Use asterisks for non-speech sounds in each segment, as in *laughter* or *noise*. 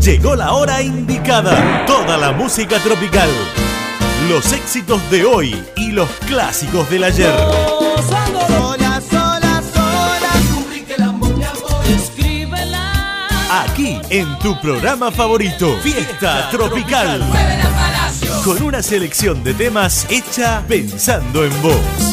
Llegó la hora indicada. Toda la música tropical. Los éxitos de hoy y los clásicos del ayer. Sola, sola, sola. Aquí en tu programa favorito, Fiesta Tropical. Con una selección de temas hecha pensando en vos.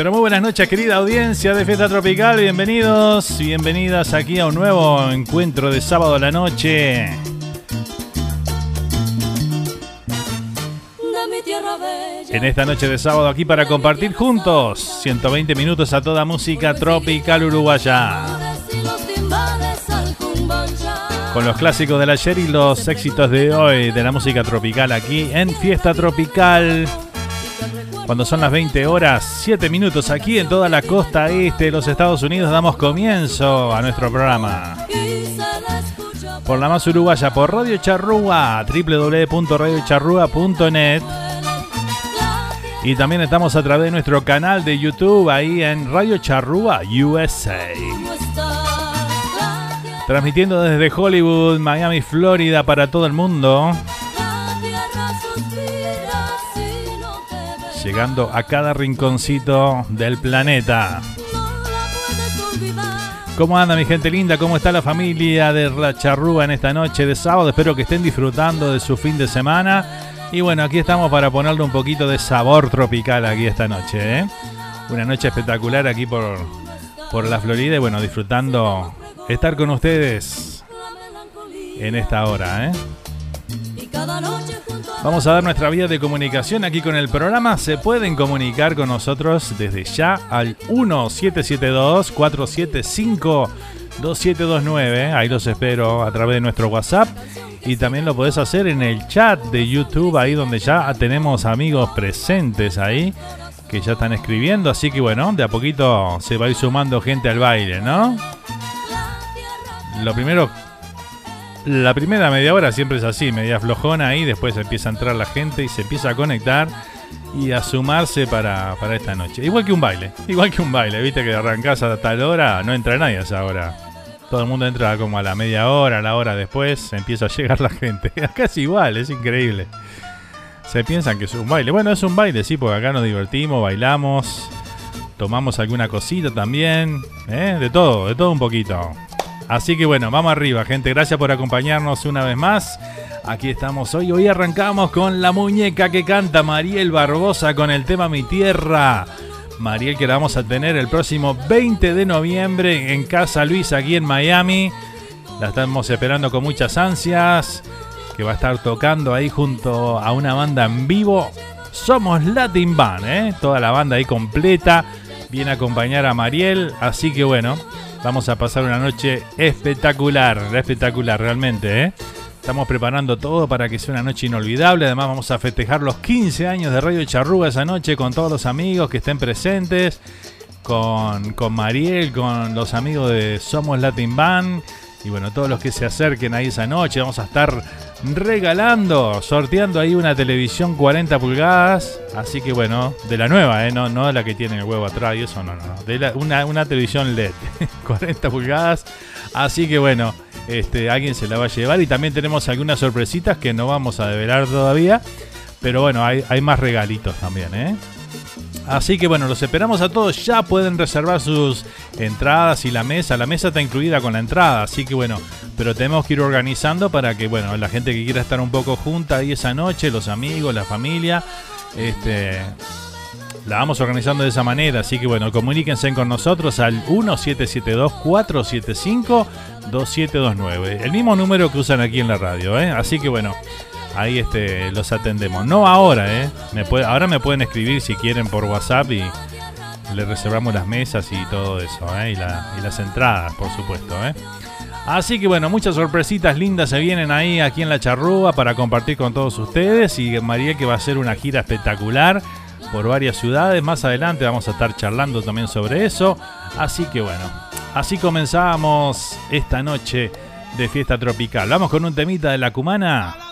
Pero muy buenas noches, querida audiencia de Fiesta Tropical. Bienvenidos, bienvenidas aquí a un nuevo encuentro de sábado a la noche. En esta noche de sábado aquí para compartir juntos 120 minutos a toda música tropical uruguaya. Con los clásicos del ayer y los éxitos de hoy de la música tropical aquí en Fiesta Tropical. Cuando son las 20 horas, 7 minutos aquí en toda la costa este de los Estados Unidos, damos comienzo a nuestro programa. Por la más uruguaya, por Radio Charrúa, www.radiocharrúa.net. Y también estamos a través de nuestro canal de YouTube ahí en Radio Charrúa USA. Transmitiendo desde Hollywood, Miami, Florida para todo el mundo. Llegando a cada rinconcito del planeta. ¿Cómo anda mi gente linda? ¿Cómo está la familia de La Charrúa en esta noche de sábado? Espero que estén disfrutando de su fin de semana y bueno, aquí estamos para ponerle un poquito de sabor tropical aquí esta noche. ¿eh? Una noche espectacular aquí por, por la Florida y bueno, disfrutando estar con ustedes en esta hora. ¿eh? Vamos a dar nuestra vía de comunicación aquí con el programa. Se pueden comunicar con nosotros desde ya al 1772 475 2729. Ahí los espero a través de nuestro WhatsApp. Y también lo podés hacer en el chat de YouTube, ahí donde ya tenemos amigos presentes ahí que ya están escribiendo. Así que bueno, de a poquito se va a ir sumando gente al baile, ¿no? Lo primero, la primera media hora siempre es así, media flojona ahí, después empieza a entrar la gente y se empieza a conectar y a sumarse para, para esta noche. Igual que un baile, igual que un baile, viste que arrancás a tal hora, no entra nadie a esa hora. Todo el mundo entra como a la media hora, a la hora después, empieza a llegar la gente. *laughs* Acá es igual, es increíble. Se piensan que es un baile. Bueno, es un baile, sí, porque acá nos divertimos, bailamos, tomamos alguna cosita también, ¿eh? de todo, de todo un poquito. Así que bueno, vamos arriba, gente. Gracias por acompañarnos una vez más. Aquí estamos hoy. Hoy arrancamos con la muñeca que canta Mariel Barbosa con el tema Mi Tierra. Mariel que la vamos a tener el próximo 20 de noviembre en Casa Luis aquí en Miami. La estamos esperando con muchas ansias. Que va a estar tocando ahí junto a una banda en vivo. Somos Latin Band, ¿eh? Toda la banda ahí completa. Viene a acompañar a Mariel. Así que bueno, vamos a pasar una noche espectacular. Espectacular realmente, ¿eh? Estamos preparando todo para que sea una noche inolvidable. Además vamos a festejar los 15 años de Radio Charruga esa noche con todos los amigos que estén presentes. Con, con Mariel, con los amigos de Somos Latin Band. Y bueno, todos los que se acerquen ahí esa noche. Vamos a estar regalando, sorteando ahí una televisión 40 pulgadas. Así que bueno, de la nueva, ¿eh? no, no la que tiene el huevo atrás y eso, no, no. De una, una televisión LED, 40 *laughs* pulgadas. Así que bueno, este, alguien se la va a llevar y también tenemos algunas sorpresitas que no vamos a develar todavía. Pero bueno, hay, hay más regalitos también, ¿eh? Así que bueno, los esperamos a todos. Ya pueden reservar sus entradas y la mesa. La mesa está incluida con la entrada, así que bueno, pero tenemos que ir organizando para que, bueno, la gente que quiera estar un poco junta ahí esa noche, los amigos, la familia, este, la vamos organizando de esa manera. Así que bueno, comuníquense con nosotros al 1772-475-2729. El mismo número que usan aquí en la radio, ¿eh? Así que bueno, ahí este, los atendemos. No ahora, ¿eh? Ahora me pueden escribir si quieren por WhatsApp y le reservamos las mesas y todo eso, ¿eh? y, las entradas, por supuesto. ¿eh? Así que bueno, muchas sorpresitas lindas se vienen ahí aquí en la charrúa para compartir con todos ustedes y María que va a hacer una gira espectacular por varias ciudades. Más adelante vamos a estar charlando también sobre eso. Así que bueno, así comenzamos esta noche de fiesta tropical. Vamos con un temita de la cumana.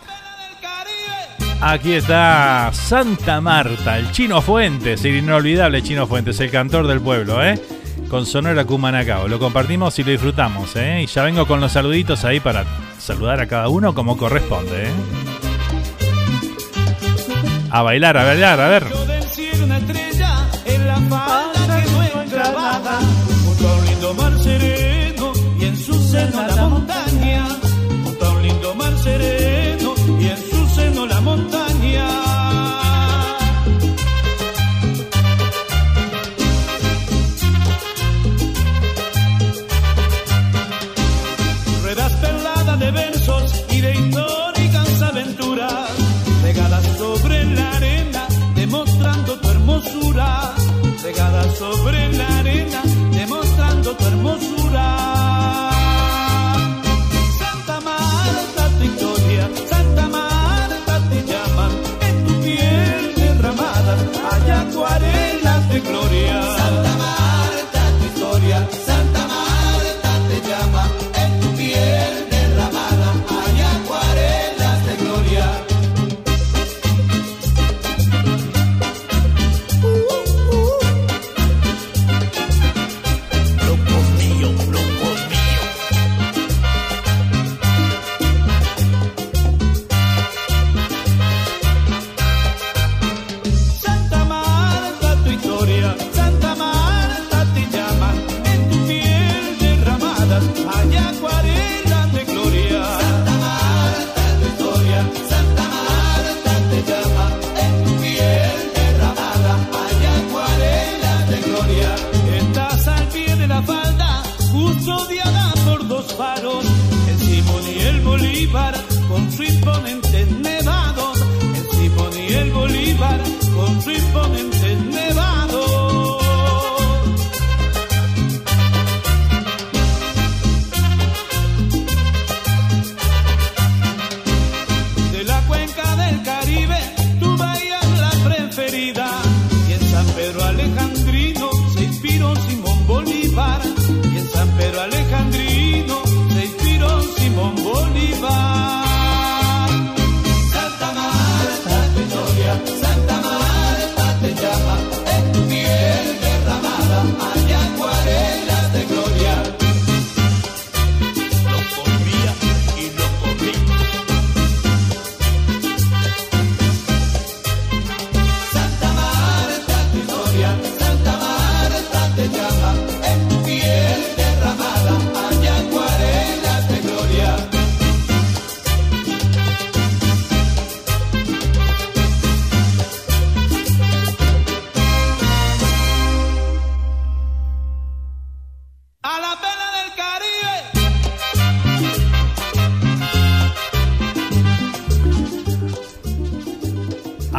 Aquí está Santa Marta, el Chino Fuentes, el inolvidable Chino Fuentes, el cantor del pueblo, ¿eh? Con Sonora Cumanacao. Lo compartimos y lo disfrutamos, ¿eh? Y ya vengo con los saluditos ahí para saludar a cada uno como corresponde, ¿eh? A bailar, a bailar, a ver.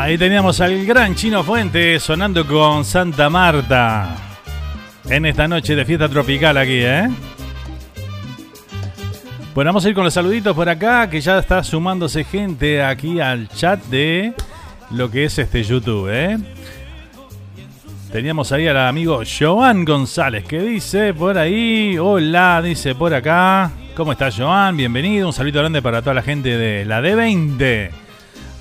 Ahí teníamos al gran Chino Fuente sonando con Santa Marta. En esta noche de fiesta tropical aquí, ¿eh? Bueno, vamos a ir con los saluditos por acá, que ya está sumándose gente aquí al chat de lo que es este YouTube, ¿eh? Teníamos ahí al amigo Joan González, que dice por ahí, hola, dice por acá. ¿Cómo estás, Joan? Bienvenido. Un saludo grande para toda la gente de la D20.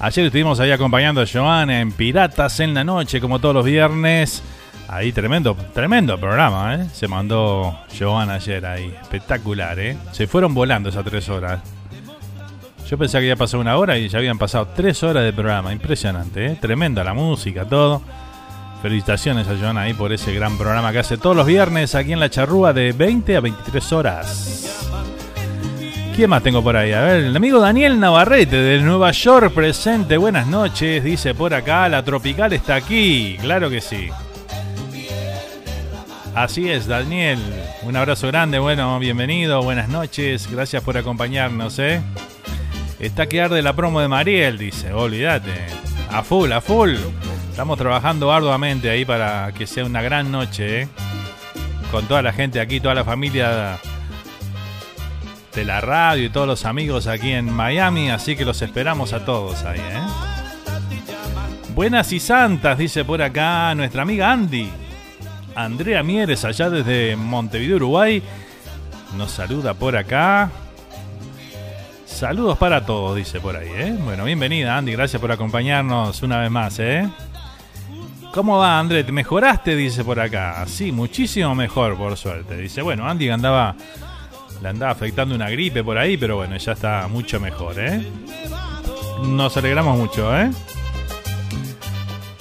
Ayer estuvimos ahí acompañando a Joan en Piratas en la Noche, como todos los viernes. Ahí tremendo, tremendo programa, ¿eh? Se mandó Joan ayer ahí. Espectacular, ¿eh? Se fueron volando esas tres horas. Yo pensé que había pasado una hora y ya habían pasado tres horas de programa. Impresionante, ¿eh? Tremenda la música, todo. Felicitaciones a Joan ahí por ese gran programa que hace todos los viernes aquí en La Charrúa de 20 a 23 horas. ¿Quién más tengo por ahí? A ver, el amigo Daniel Navarrete de Nueva York presente. Buenas noches, dice por acá. La tropical está aquí. Claro que sí. Así es, Daniel. Un abrazo grande. Bueno, bienvenido. Buenas noches. Gracias por acompañarnos, ¿eh? Está que arde la promo de Mariel, dice. Olvídate. A full, a full. Estamos trabajando arduamente ahí para que sea una gran noche, ¿eh? Con toda la gente aquí, toda la familia de la radio y todos los amigos aquí en Miami, así que los esperamos a todos ahí, ¿eh? Buenas y santas, dice por acá nuestra amiga Andy. Andrea Mieres, allá desde Montevideo, Uruguay, nos saluda por acá. Saludos para todos, dice por ahí, ¿eh? Bueno, bienvenida Andy, gracias por acompañarnos una vez más, ¿eh? ¿Cómo va, André? ¿Te mejoraste? Dice por acá. Sí, muchísimo mejor, por suerte. Dice, bueno, Andy andaba le andaba afectando una gripe por ahí, pero bueno, ya está mucho mejor, ¿eh? Nos alegramos mucho, ¿eh?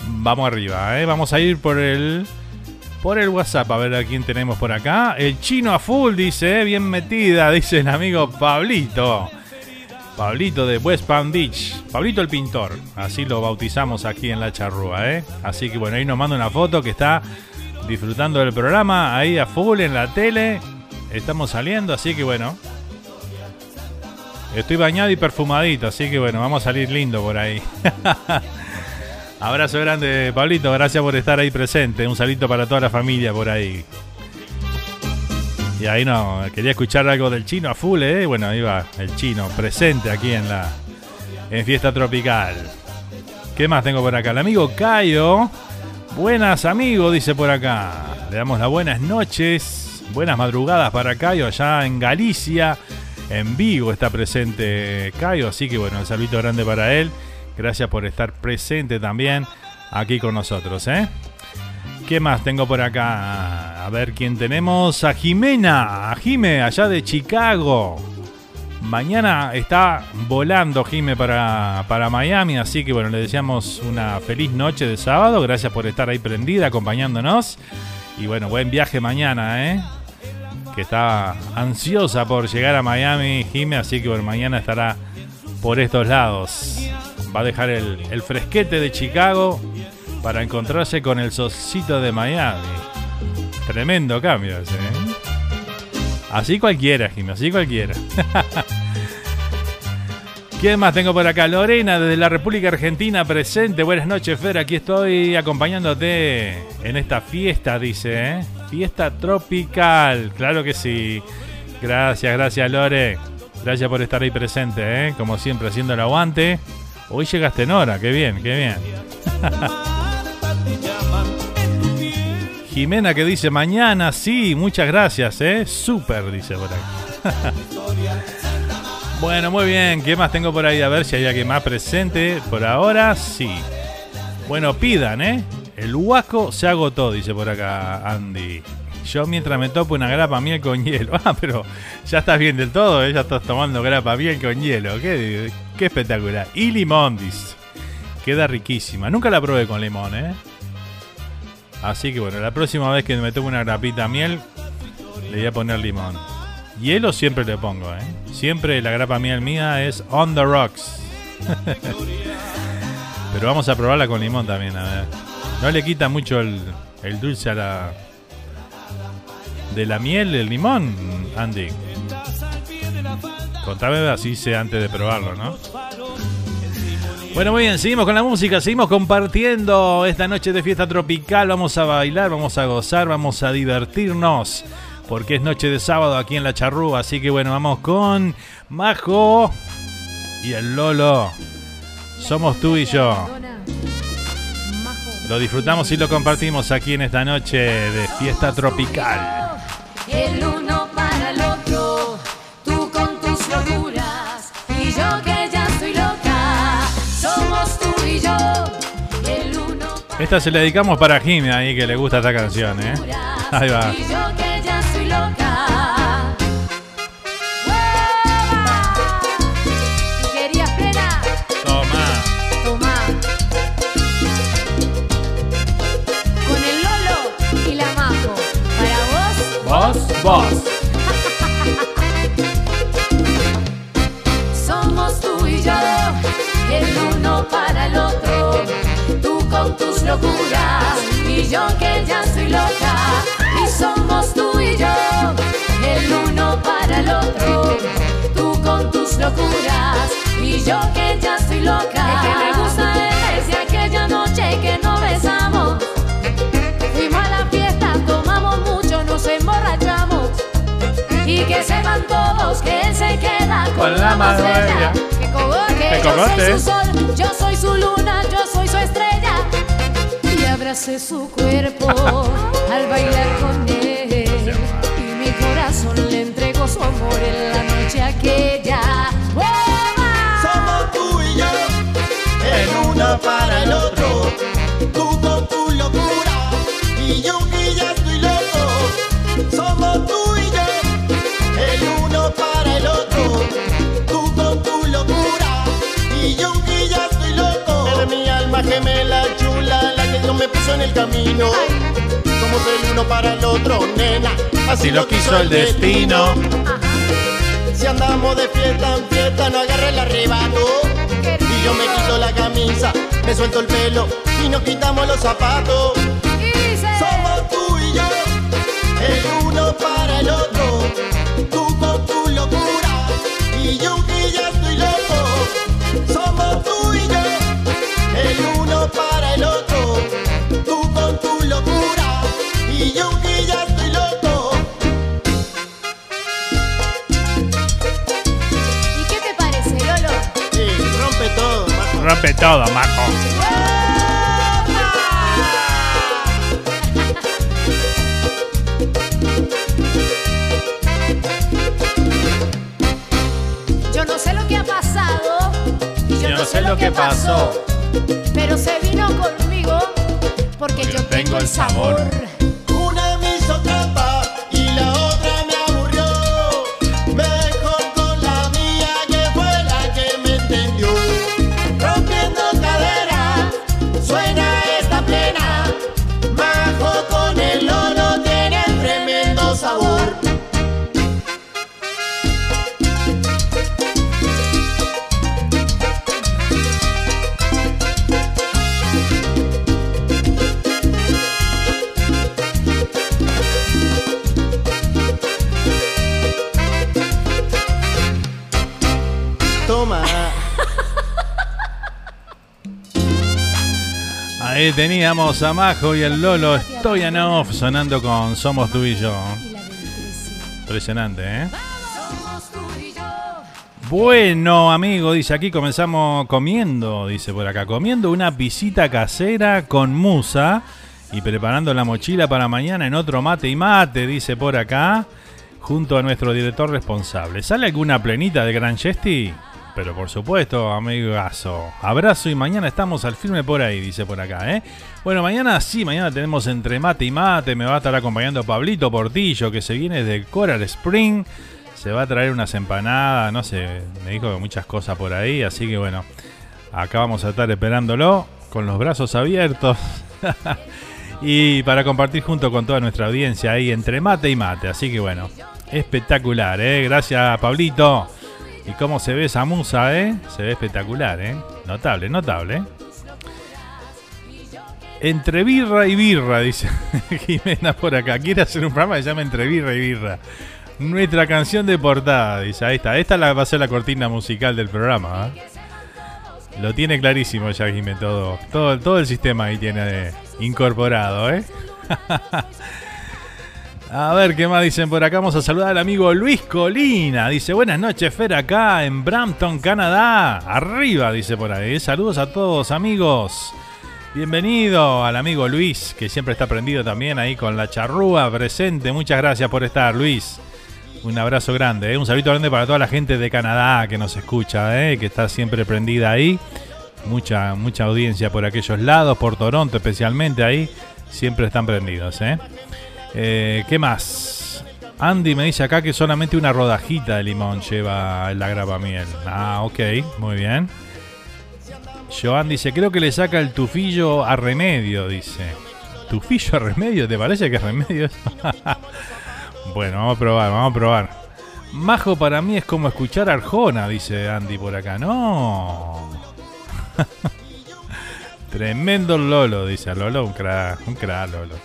Vamos arriba, ¿eh? Vamos a ir por el por el WhatsApp a ver a quién tenemos por acá. El chino a full, dice, ¿eh? bien metida, *laughs* dice el amigo Pablito. Pablito de West Palm Beach. Pablito el pintor. Así lo bautizamos aquí en la charrúa, ¿eh? Así que bueno, ahí nos manda una foto que está disfrutando del programa ahí a full en la tele. Estamos saliendo, así que bueno. Estoy bañado y perfumadito, así que bueno, vamos a salir lindo por ahí. *laughs* Abrazo grande, Pablito, gracias por estar ahí presente. Un saludo para toda la familia por ahí. Y ahí no, quería escuchar algo del chino a full, ¿eh? Bueno, ahí va el chino presente aquí en la Fiesta Tropical. ¿Qué más tengo por acá? El amigo Cayo. Buenas amigos, dice por acá. Le damos las buenas noches, buenas madrugadas para Cayo allá en Galicia. En Vigo está presente Cayo, así que bueno, un saludo grande para él. Gracias por estar presente también aquí con nosotros, ¿eh? ¿Qué más tengo por acá? A ver quién tenemos. A Jimena, a Jime, allá de Chicago. Mañana está volando Jime para, para Miami, así que bueno, le deseamos una feliz noche de sábado. Gracias por estar ahí prendida, acompañándonos. Y bueno, buen viaje mañana, ¿eh? Que está ansiosa por llegar a Miami, Jime, así que bueno, mañana estará por estos lados. Va a dejar el, fresquete de Chicago para encontrarse con el socito de Miami. Tremendo cambio ese, ¿eh? Así cualquiera, Jimmy, así cualquiera. *laughs* ¿Quién más tengo por acá? Lorena, desde la República Argentina, presente. Buenas noches, Fer. Aquí estoy acompañándote en esta fiesta, dice, ¿eh? Fiesta tropical. Claro que sí. Gracias, gracias, Lore. Gracias por estar ahí presente, ¿eh? Como siempre, haciendo el aguante. Hoy llegaste en hora, qué bien, qué bien. *laughs* Jimena que dice mañana, sí, muchas gracias, ¿eh? Súper, dice por ahí. *laughs* Bueno, muy bien. ¿Qué más tengo por ahí? A ver si hay alguien más presente. Por ahora, sí. Bueno, pidan, ¿eh? El huasco se agotó, dice por acá Andy. Yo mientras me topo una grapa miel con hielo. *laughs* Ah, pero ya estás bien del todo, ¿eh? Ya estás tomando grapa miel con hielo. Qué, qué espectacular. Y limón, dice. Queda riquísima. Nunca la probé con limón, ¿eh? Así que bueno, la próxima vez que me tomo una grapita miel, le voy a poner limón. Hielo siempre le pongo, ¿eh? Siempre la grapa miel mía es on the rocks. *laughs* Pero vamos a probarla con limón también, a ver. No le quita mucho el, el dulce a la... De la miel, el limón, Andy. Contame así sé antes de probarlo, ¿no? Bueno, muy bien, seguimos con la música, seguimos compartiendo esta noche de fiesta tropical. Vamos a bailar, vamos a gozar, vamos a divertirnos porque es noche de sábado aquí en la charrúa. Así que bueno, vamos con Majo y el Lolo. Somos tú y yo. Lo disfrutamos y lo compartimos aquí en esta noche de fiesta tropical. El uno para el otro, tú con tus locuras y yo que ya estoy loca. Somos tú y yo, el uno para Esta se la dedicamos para Jimmy ahí que le gusta esta canción, ¿eh? Ahí va. Y yo que ya estoy loca. Somos tú y yo, el uno para el otro. Tú con tus locuras y yo que ya soy loca. Y somos tú y yo, el uno para el otro. Tú con tus locuras y yo que ya soy loca. El que me gusta es de aquella noche que no besamos. Y que sepan todos que él se queda con, Con la más bella. Que cogote, Que yo soy su sol, yo soy su luna, yo soy su estrella. Y abracé su cuerpo al bailar con él. Y mi corazón le entregó su amor en la noche aquella. ¡Hueva! Somos tú y yo, el uno para el otro. Tú con tu alma gemela chula, la que Dios me puso en el camino. Somos el uno para el otro, nena. Así lo quiso el destino. Si andamos de fiesta en fiesta, no agarre el arrebato. Y yo me quito la camisa, me suelto el pelo y nos quitamos los zapatos. Somos tú y yo, el uno para el otro. Tú con tu locura y yo que ya estoy loco. Somos tú y yo, el uno para el otro. Tú con tu locura y yo que ya estoy loco. ¿y qué te parece, Lolo? Sí, rompe todo, majo. Rompe todo, majo. Yo no sé lo que ha pasado y yo, no sé lo que pasó, pero se vino conmigo porque yo tengo el sabor. Teníamos a Majo y el Lolo Stoyanov sonando con Somos tú y yo. Impresionante, ¿eh? Bueno, amigo, dice aquí comenzamos comiendo, dice por acá, comiendo una visita casera con musa y preparando la mochila para mañana en otro mate y mate, dice por acá, junto a nuestro director responsable. ¿Sale alguna plenita de Gran Chesti? Pero por supuesto, amigazo. Abrazo y mañana estamos al firme por ahí, dice por acá, ¿eh? Bueno, mañana sí, mañana tenemos entre mate y mate. Me va a estar acompañando Pablito Portillo, que se viene de Coral Spring se va a traer unas empanadas, no sé, me dijo muchas cosas por ahí, así que bueno, acá vamos a estar esperándolo con los brazos abiertos *laughs* y para compartir junto con toda nuestra audiencia ahí entre mate y mate, así que bueno, espectacular, ¿eh? Gracias Pablito. Y cómo se ve esa musa, ¿eh? Se ve espectacular, ¿eh? Notable, notable. Entre birra y birra, dice *laughs* Jimena por acá. Quiere hacer un programa que se llama Entre birra y birra. Nuestra canción de portada, dice, ahí está. Esta va a ser la cortina musical del programa. ¿eh? Lo tiene clarísimo ya, Jiménez, todo, todo. Todo el sistema ahí tiene incorporado, ¿eh? *laughs* A ver, ¿qué más dicen por acá? Vamos a saludar al amigo Luis Colina. Dice, buenas noches, Fer, acá en Brampton, Canadá. Arriba, dice por ahí. Saludos a todos, amigos. Bienvenido al amigo Luis, que siempre está prendido también ahí con la charrúa presente. Muchas gracias por estar, Luis. Un abrazo grande, ¿eh? un saludo grande para toda la gente de Canadá que nos escucha, ¿eh? que está siempre prendida ahí. Mucha, mucha audiencia por aquellos lados, por Toronto especialmente ahí. Siempre están prendidos. ¿eh? Eh, qué más? Andy me dice acá que solamente una rodajita de limón lleva la grapa miel. Ah, ok, muy bien. Joan dice, creo que le saca el tufillo a remedio, dice. ¿Tufillo a remedio? ¿Te parece que es remedio? *laughs* Bueno, vamos a probar, vamos a probar. Majo para mí es como escuchar Arjona, dice Andy por acá. No. *laughs* Tremendo Lolo, dice Lolo, un crack, un crack Lolo.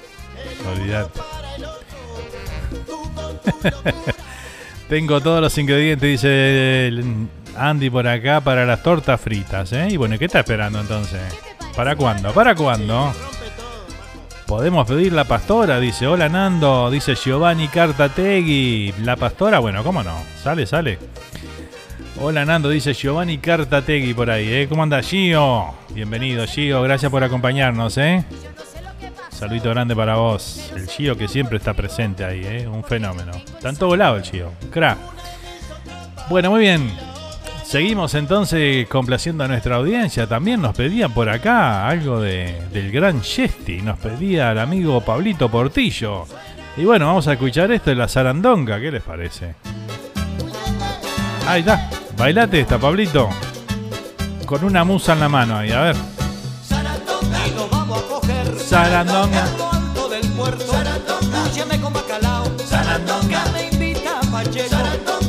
*laughs* Tengo todos los ingredientes, dice Andy por acá, para las tortas fritas, ¿eh? Y bueno, ¿qué está esperando entonces? ¿Para cuándo? ¿Para cuándo? Podemos pedir la pastora, dice. Hola Nando, dice Giovanni Cartategui. La pastora, bueno, ¿cómo no? Sale, sale. Hola Nando, dice Giovanni Cartategui por ahí, ¿eh? ¿Cómo anda Gio? Bienvenido Gio, gracias por acompañarnos, ¿eh? Saludito grande para vos. El Gio que siempre está presente ahí, ¿eh? Un fenómeno. Tanto volado el Gio. Crack. Bueno, muy bien. Seguimos entonces complaciendo a nuestra audiencia. También nos pedían por acá algo de, del gran Yesti. Nos pedía el amigo Pablito Portillo. Y bueno, vamos a escuchar esto de la zarandonga. ¿Qué les parece? Ahí está. Bailate esta, Pablito. Con una musa en la mano ahí, a ver. Sarandonga. Úyeme con bacalao. Sarandonga. Me invita a Pacheco.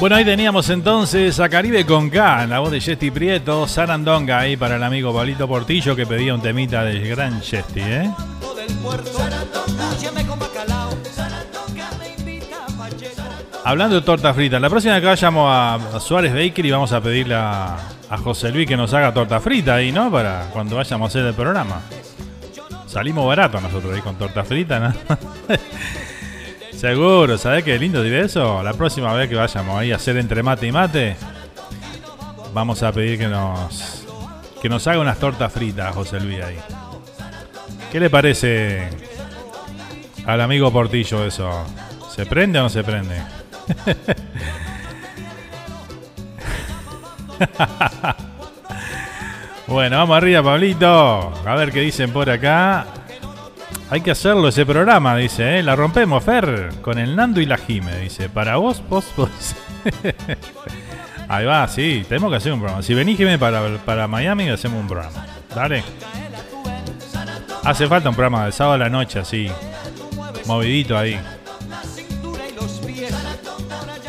Bueno, ahí teníamos entonces a Caribe con K, la voz de Jesti Prieto, Sarandonga ahí para el amigo Pablito Portillo que pedía un temita del gran Jesti, ¿eh? Hablando de torta frita, la próxima que vayamos a Suárez Baker y vamos a pedirle a, a José Luis que nos haga torta frita ahí, ¿no? Para cuando vayamos a hacer el programa. Salimos baratos nosotros ahí con torta frita, ¿no? *laughs* Seguro, ¿sabes qué lindo diré eso? La próxima vez que vayamos ahí a hacer entre mate y mate, vamos a pedir que nos que nos haga unas tortas fritas, José Luis ahí. ¿Qué le parece al amigo Portillo eso? ¿Se prende o no se prende? *laughs* bueno, vamos arriba, Pablito. A ver qué dicen por acá. Hay que hacerlo ese programa, dice, ¿eh? La rompemos, Fer, con el Nando y la Jime, dice. Para vos, vos, vos. *laughs* Ahí va, sí, tenemos que hacer un programa. Si venís, Jime, para, para Miami, hacemos un programa. Dale. Hace falta un programa de sábado a la noche, así. Movidito ahí.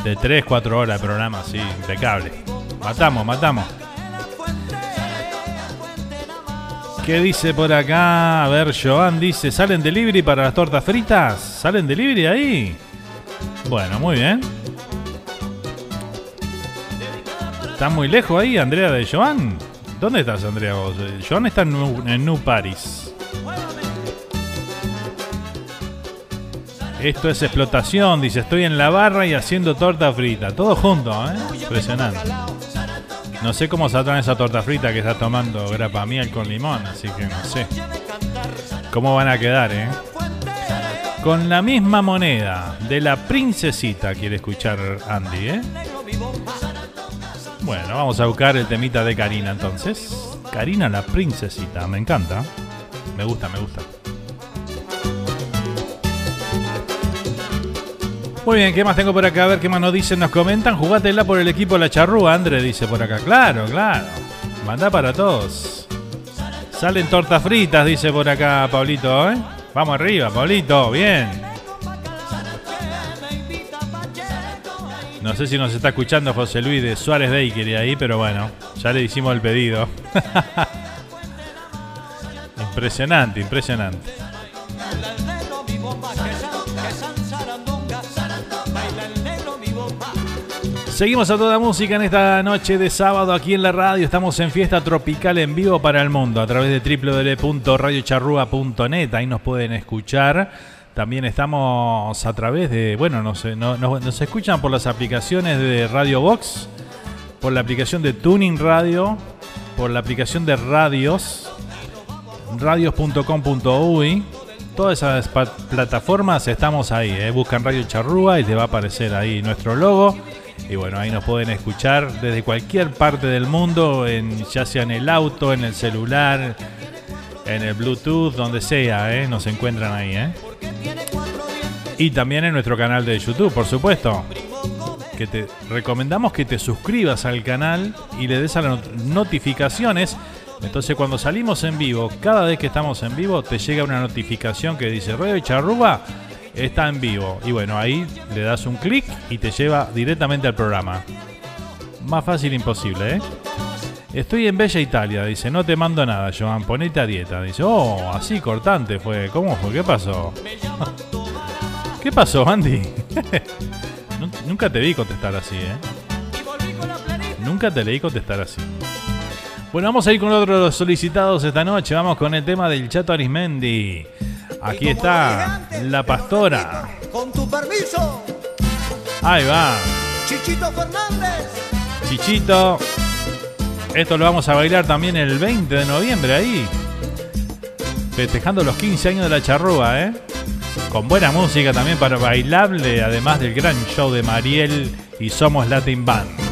De 3, 4 horas de programa, así, impecable. Matamos, matamos. ¿Qué dice por acá? A ver, Joan dice, ¿salen delivery para las tortas fritas? ¿Salen delivery ahí? Bueno, muy bien. ¿Está muy lejos ahí, Andrea de Joan? ¿Dónde estás, Andrea? Joan está en New, en New Paris. Esto es explotación, dice, estoy en la barra y haciendo torta frita. Todo junto, ¿eh? Impresionante. No sé cómo saldrán esa torta frita que está tomando grapa miel con limón, así que no sé. ¿Cómo van a quedar, eh? Con la misma moneda de la princesita, quiere escuchar Andy, ¿eh? Bueno, vamos a buscar el temita de Karina entonces. Karina la princesita, me encanta. Me gusta, me gusta. Muy bien, ¿qué más tengo por acá? A ver qué más nos dicen, nos comentan. Jugátela por el equipo La Charrúa, André dice por acá. Claro, claro. Manda para todos. Salen tortas fritas, dice por acá Pablito, ¿eh? Vamos arriba, Pablito, bien. No sé si nos está escuchando José Luis de Suárez Bakery ahí, pero bueno, ya le hicimos el pedido. *laughs* impresionante, impresionante. Seguimos a toda música en esta noche de sábado aquí en la radio. Estamos en fiesta tropical en vivo para el mundo a través de www.radiocharrúa.net. Ahí nos pueden escuchar. También estamos a través de, bueno, nos, no, nos, nos escuchan por las aplicaciones de Radio Box, por la aplicación de Tuning Radio, por la aplicación de Radios, radios.com.uy. Todas esas plataformas estamos ahí. eh. Buscan Radio Charrúa y te va a aparecer ahí nuestro logo. Y bueno, ahí nos pueden escuchar desde cualquier parte del mundo, en, ya sea en el auto, en el celular, en el Bluetooth, donde sea, ¿eh? nos encuentran ahí. ¿eh? Y también en nuestro canal de YouTube, por supuesto. Que te recomendamos que te suscribas al canal y le des a las not- notificaciones. Entonces cuando salimos en vivo, cada vez que estamos en vivo, te llega una notificación que dice Radio Charruba está en vivo. Y bueno, ahí le das un clic y te lleva directamente al programa. Más fácil imposible, ¿eh? Estoy en Bella Italia, dice, no te mando nada, Joan, ponete a dieta. Dice, oh, así cortante fue. ¿Cómo fue? ¿Qué pasó? *laughs* ¿Qué pasó, Andy? *laughs* Nu- Nunca te vi contestar así, ¿eh? Nunca te leí contestar así. Bueno, vamos a ir con otro de los solicitados esta noche. Vamos con el tema del Chato Arismendi. Aquí está la pastora. Con tu permiso, Ahí va, Chichito Fernández. Chichito. Esto lo vamos a bailar también el 20 de noviembre ahí. Festejando los 15 años de la charrúa, ¿eh? Con buena música también para bailable, además del gran show de Mariel y Somos Latin Band.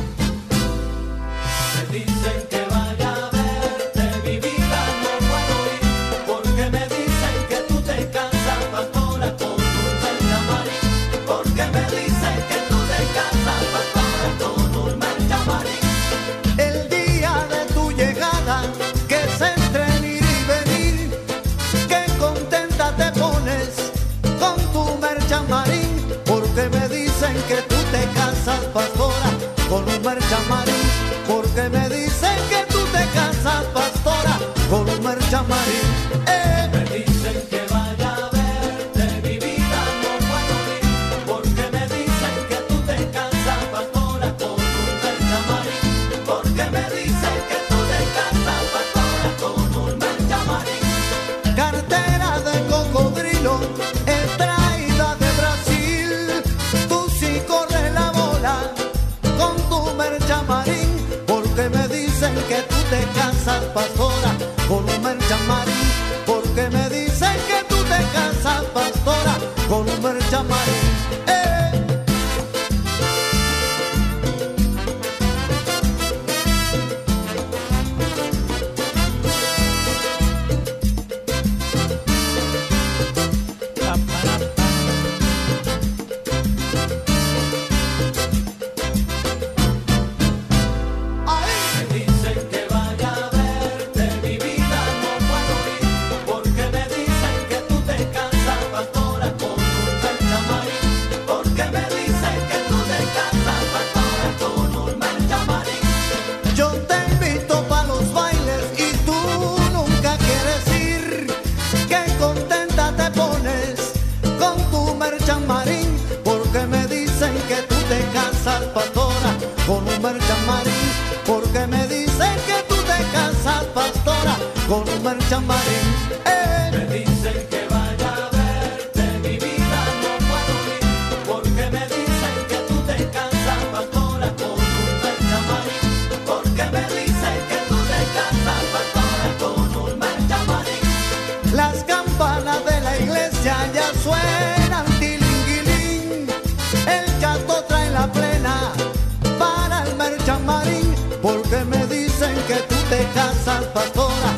Pastora,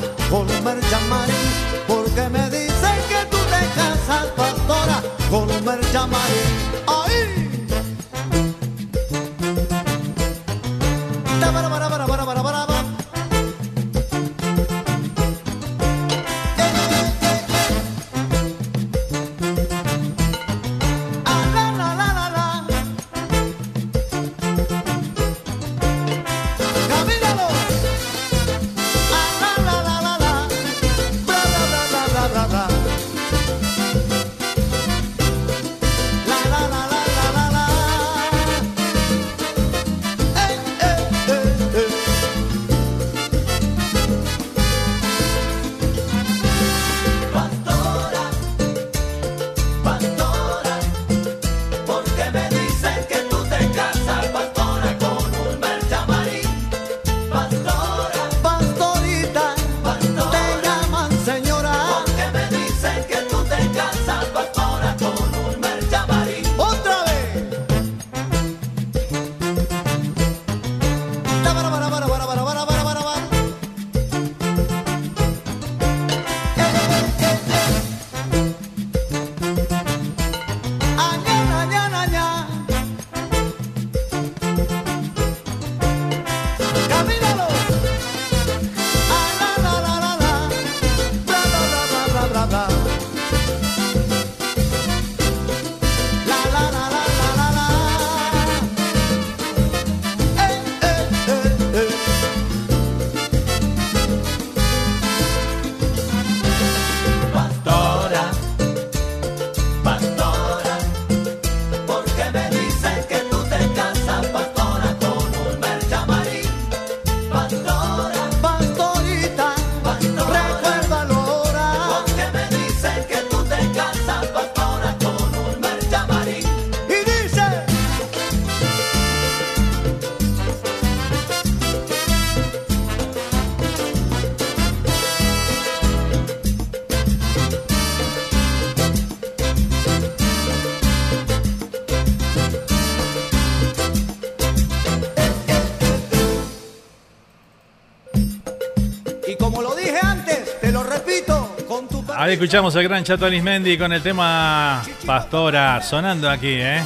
Ahí escuchamos al gran Chato Arismendi con el tema Pastora sonando aquí, ¿eh?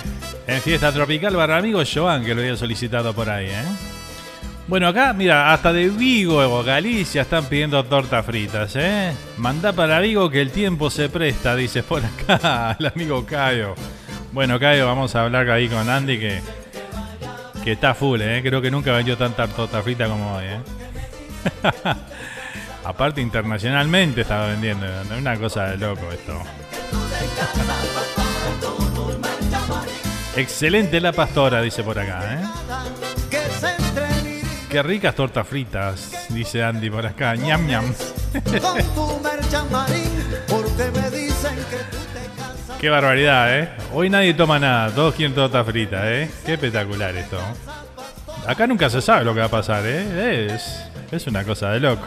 En Fiesta Tropical para amigo Joan, que lo había solicitado por ahí, ¿eh? Bueno, acá, mira, hasta de Vigo Galicia están pidiendo tortas fritas, ¿eh? Mandá para Vigo que el tiempo se presta, dice por acá el amigo Cayo. Bueno, Cayo, vamos a hablar ahí con Andy que, que está full, ¿eh? Creo que nunca vendió tanta torta frita como hoy, ¿eh? *laughs* Aparte, internacionalmente estaba vendiendo. Una cosa de loco esto. Excelente la pastora, dice por acá. ¿eh? Qué ricas tortas fritas, dice Andy por acá. ñam ñam. *laughs* Qué barbaridad, ¿eh? Hoy nadie toma nada, todos quieren torta frita, ¿eh? Qué espectacular esto. Acá nunca se sabe lo que va a pasar, ¿eh? Es, es una cosa de loco.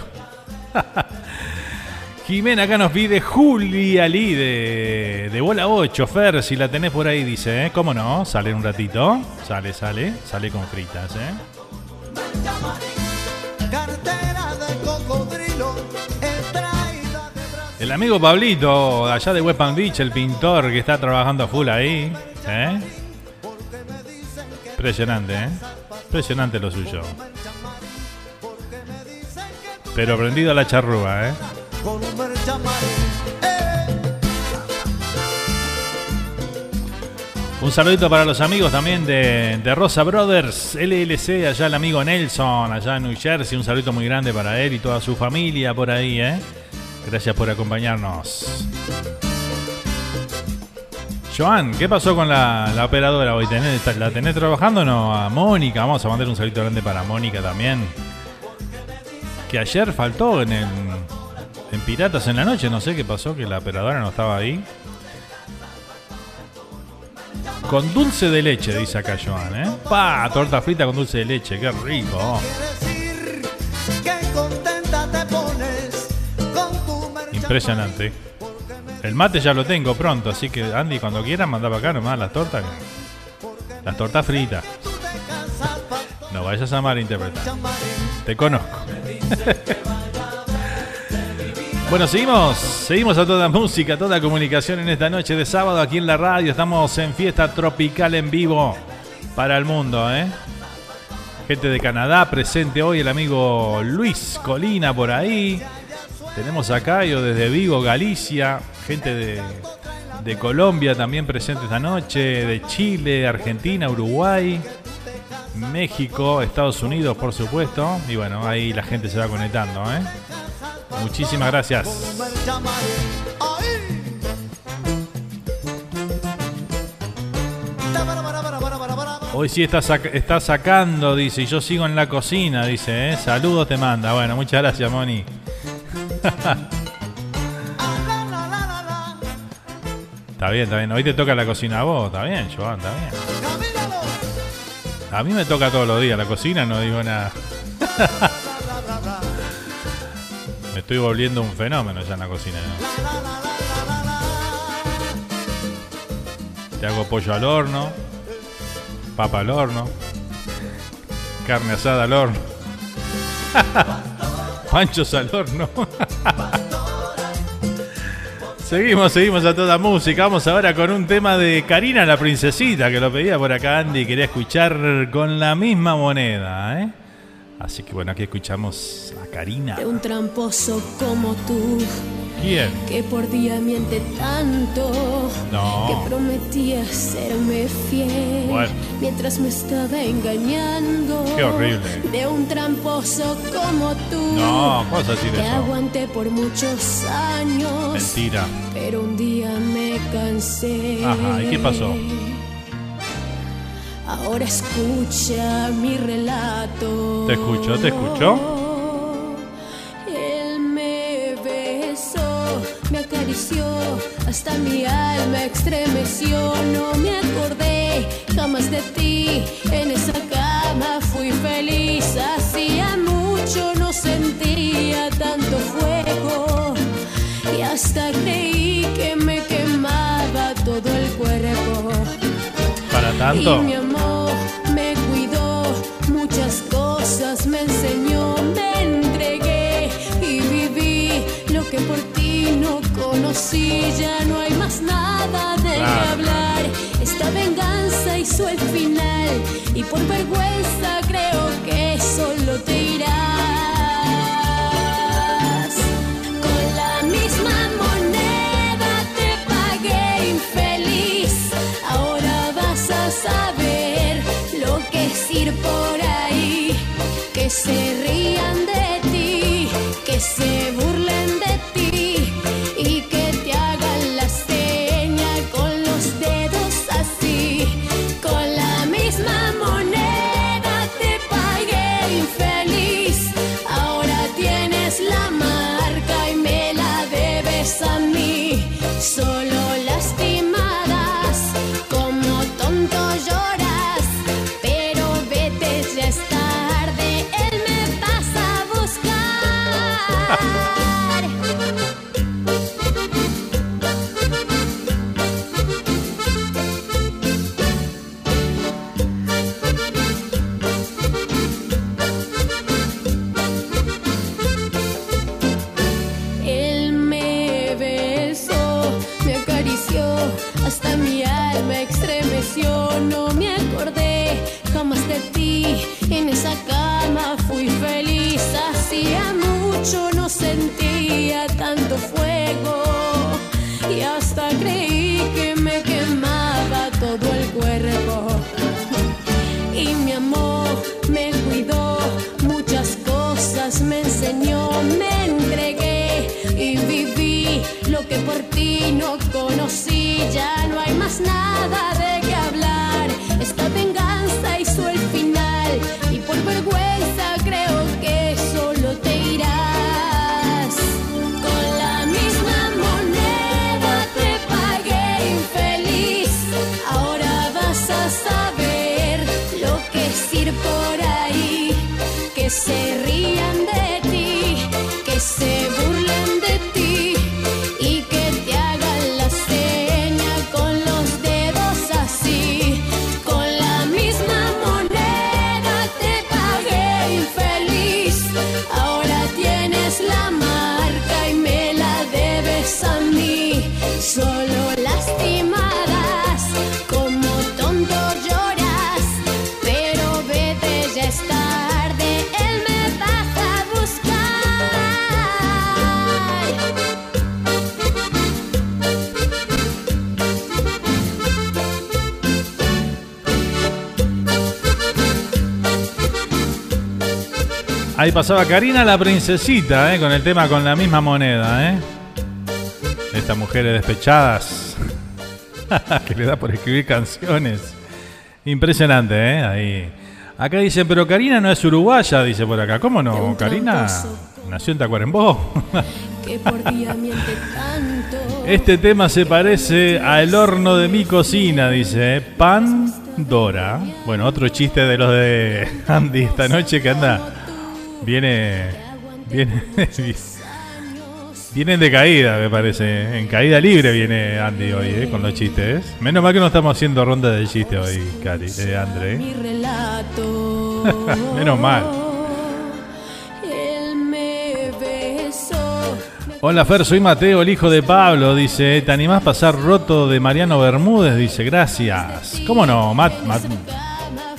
*laughs* Jimena acá nos pide Julia Lee de, de Bola 8, Fer, si la tenés por ahí, dice, ¿eh? ¿Cómo no? Sale un ratito. Sale, sale, sale con fritas, ¿eh? El amigo Pablito, allá de West Palm Beach, el pintor que está trabajando a full ahí, ¿eh? Impresionante, ¿eh? Impresionante lo suyo. Pero prendido a la charrúa, ¿eh? Eh, Un saludito para los amigos también de, de Rosa Brothers, LLC, allá el amigo Nelson, allá en New Jersey. Un saludito muy grande para él y toda su familia por ahí, ¿eh? Gracias por acompañarnos. Joan, ¿qué pasó con la, la operadora hoy? ¿Tenés- ¿La tenés trabajando o no? A Mónica, vamos a mandar un saludito grande para Mónica también. Que ayer faltó en, el, en Piratas en la Noche, no sé qué pasó, que la operadora no estaba ahí. Con dulce de leche, dice acá Joan, ¿eh? ¡Pa! Torta frita con dulce de leche, qué rico. Impresionante. El mate ya lo tengo pronto, así que Andy, cuando quieras, manda para acá nomás las tortas. Las tortas fritas. No vayas a malinterpretar. Te conozco. Bueno, seguimos, seguimos a toda música, toda comunicación en esta noche de sábado aquí en la radio. Estamos en fiesta tropical en vivo para el mundo, ¿eh? Gente de Canadá presente hoy, el amigo Luis Colina por ahí. Tenemos a Cayo desde Vigo, Galicia. Gente de, de Colombia también presente esta noche. De Chile, Argentina, Uruguay. México, Estados Unidos, por supuesto. Y bueno, ahí la gente se va conectando, ¿eh? Muchísimas gracias. Hoy sí está, está sacando, dice, y yo sigo en la cocina, dice, ¿eh? saludos te manda. Bueno, muchas gracias, Moni. *laughs* está bien, está bien. Hoy te toca la cocina a vos, está bien, Joan, está bien. A mí me toca todos los días la cocina, no digo nada. *laughs* me estoy volviendo un fenómeno ya en la cocina. Te hago pollo al horno, papa al horno, carne asada al horno, *laughs* panchos al horno. *laughs* Seguimos, seguimos a toda música. Vamos ahora con un tema de Karina la Princesita, que lo pedía por acá Andy. Quería escuchar con la misma moneda, ¿eh? Así que bueno, aquí escuchamos a Karina. De un tramposo como tú. ¿Quién? Que por día miente tanto. No. Que prometía serme fiel. Bueno. Mientras me estaba engañando. Qué horrible. De un tramposo como tú. No, ¿cómo decir Que eso? aguanté por muchos años. Mentira. Pero un día me cansé. Ajá, ¿y qué pasó? Ahora escucha mi relato. ¿Te escucho? ¿Te escucho? Hasta mi alma estremeció. No me acordé jamás de ti. En esa cama fui feliz. Hacía mucho no sentía tanto fuego. Y hasta creí que me quemaba todo el cuerpo. ¿Para tanto? Y mi amor me cuidó, muchas cosas me enseñó, me entregué y viví lo que por ti no conocí. Ya no hay más nada de qué Claro. hablar. Esta venganza hizo el final y por vergüenza creo que solo te irás. Con la misma moneda te pagué infeliz. Ahora vas a saber lo que es ir por ahí. Que se rían de ti, que se burlen de ti Ahí pasaba Karina la princesita, ¿eh? con el tema con la misma moneda. ¿eh? Estas mujeres despechadas *laughs* que le da por escribir canciones. Impresionante, ¿eh? Ahí. Acá dicen, pero Karina no es uruguaya, dice por acá. ¿Cómo no? Karina nació en Tacuarembó. *laughs* Este tema se parece al horno de mi cocina, dice. ¿eh? Pandora. Bueno, otro chiste de los de Andy esta noche que anda. Viene. Viene. Vienen de caída, me parece. En caída libre viene Andy hoy, ¿eh? con los chistes. Menos mal que no estamos haciendo ronda de chistes hoy, Cari, eh, André. *laughs* Menos mal. Hola Fer, soy Mateo, el hijo de Pablo, dice. ¿Te animás a pasar roto de Mariano Bermúdez? Dice, gracias. ¿Cómo no?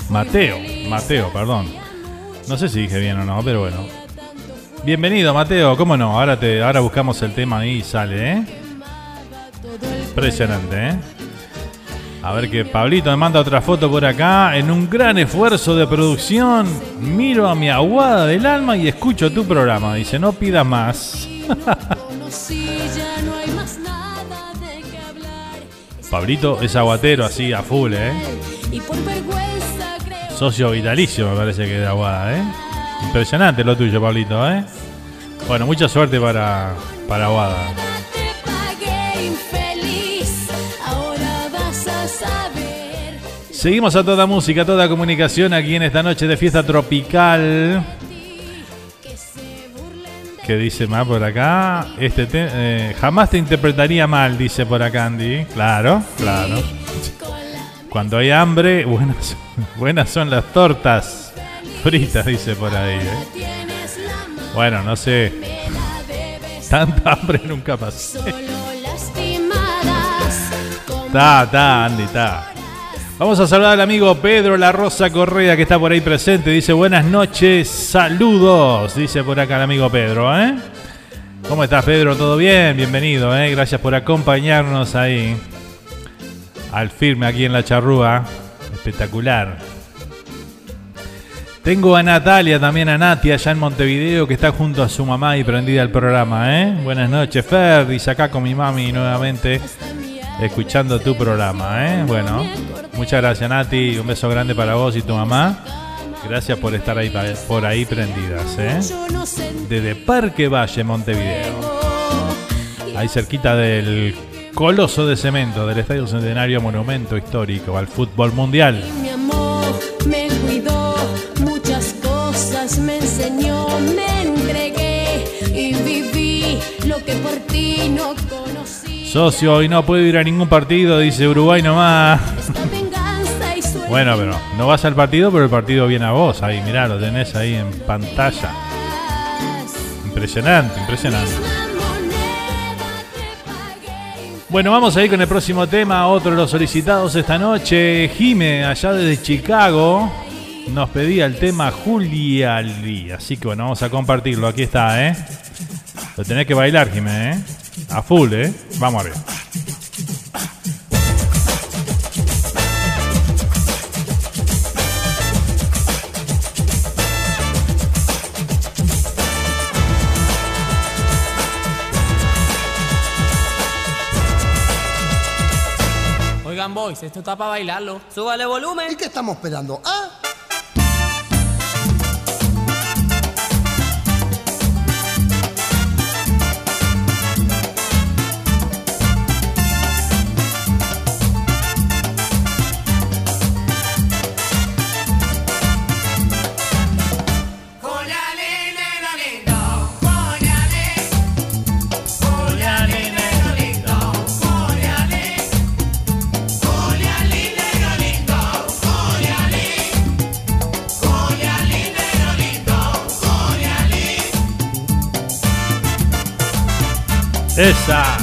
Mateo, Mateo, perdón. No sé si dije bien o no, pero bueno. Bienvenido, Mateo. ¿Cómo no? Ahora, te, ahora buscamos el tema y sale, ¿eh? Impresionante, ¿eh? A ver que Pablito me manda otra foto por acá. En un gran esfuerzo de producción, miro a mi aguada del alma y escucho tu programa. Dice, no pidas más. *laughs* Pablito es aguatero así a full, ¿eh? Socio vitalicio me parece que de aguada, ¿eh? Impresionante lo tuyo, Pablito, ¿eh? Bueno, mucha suerte para, para Wada. Seguimos a toda música, toda comunicación aquí en esta noche de fiesta tropical. ¿Qué dice más por acá? Este eh, jamás te interpretaría mal, dice por acá Andy. Claro, claro. Cuando hay hambre, buenas, *laughs* buenas son las tortas. Fritas, dice por ahí. ¿eh? Bueno, no sé. Tanta hambre nunca pasé. Está, está, Andy, está. Vamos a saludar al amigo Pedro La Rosa Correa que está por ahí presente. Dice buenas noches, saludos. Dice por acá el amigo Pedro, ¿eh? ¿Cómo estás, Pedro? ¿Todo bien? Bienvenido, ¿eh? Gracias por acompañarnos ahí. Al firme aquí en la charrúa. Espectacular. Tengo a Natalia, también a Nati, allá en Montevideo, que está junto a su mamá y prendida al programa, ¿eh? Buenas noches, Fer, dice acá con mi mami nuevamente, escuchando tu programa, ¿eh? Bueno, muchas gracias, Nati, un beso grande para vos y tu mamá. Gracias por estar ahí por ahí prendidas, ¿eh? Desde Parque Valle, Montevideo. Ahí cerquita del coloso de cemento del Estadio Centenario Monumento Histórico al Fútbol Mundial. me enseñó, me entregué y viví lo que por ti no conocí. Socio, hoy no puedo ir a ningún partido, dice Uruguay nomás. bueno, pero no vas al partido, pero el partido viene a vos. Ahí, mirá, lo tenés ahí en pantalla. Impresionante, impresionante. Bueno, vamos a ir con el próximo tema, otro de los solicitados esta noche. Jime, allá desde Chicago nos pedía el tema Julia Lee. Así que bueno, vamos a compartirlo. Aquí está, ¿eh? Lo tenés que bailar, Jiménez, ¿eh? A full, ¿eh? Vamos a boys, esto está para bailarlo. Súbale volumen. ¿Y qué estamos esperando? ¿Ah? Esa.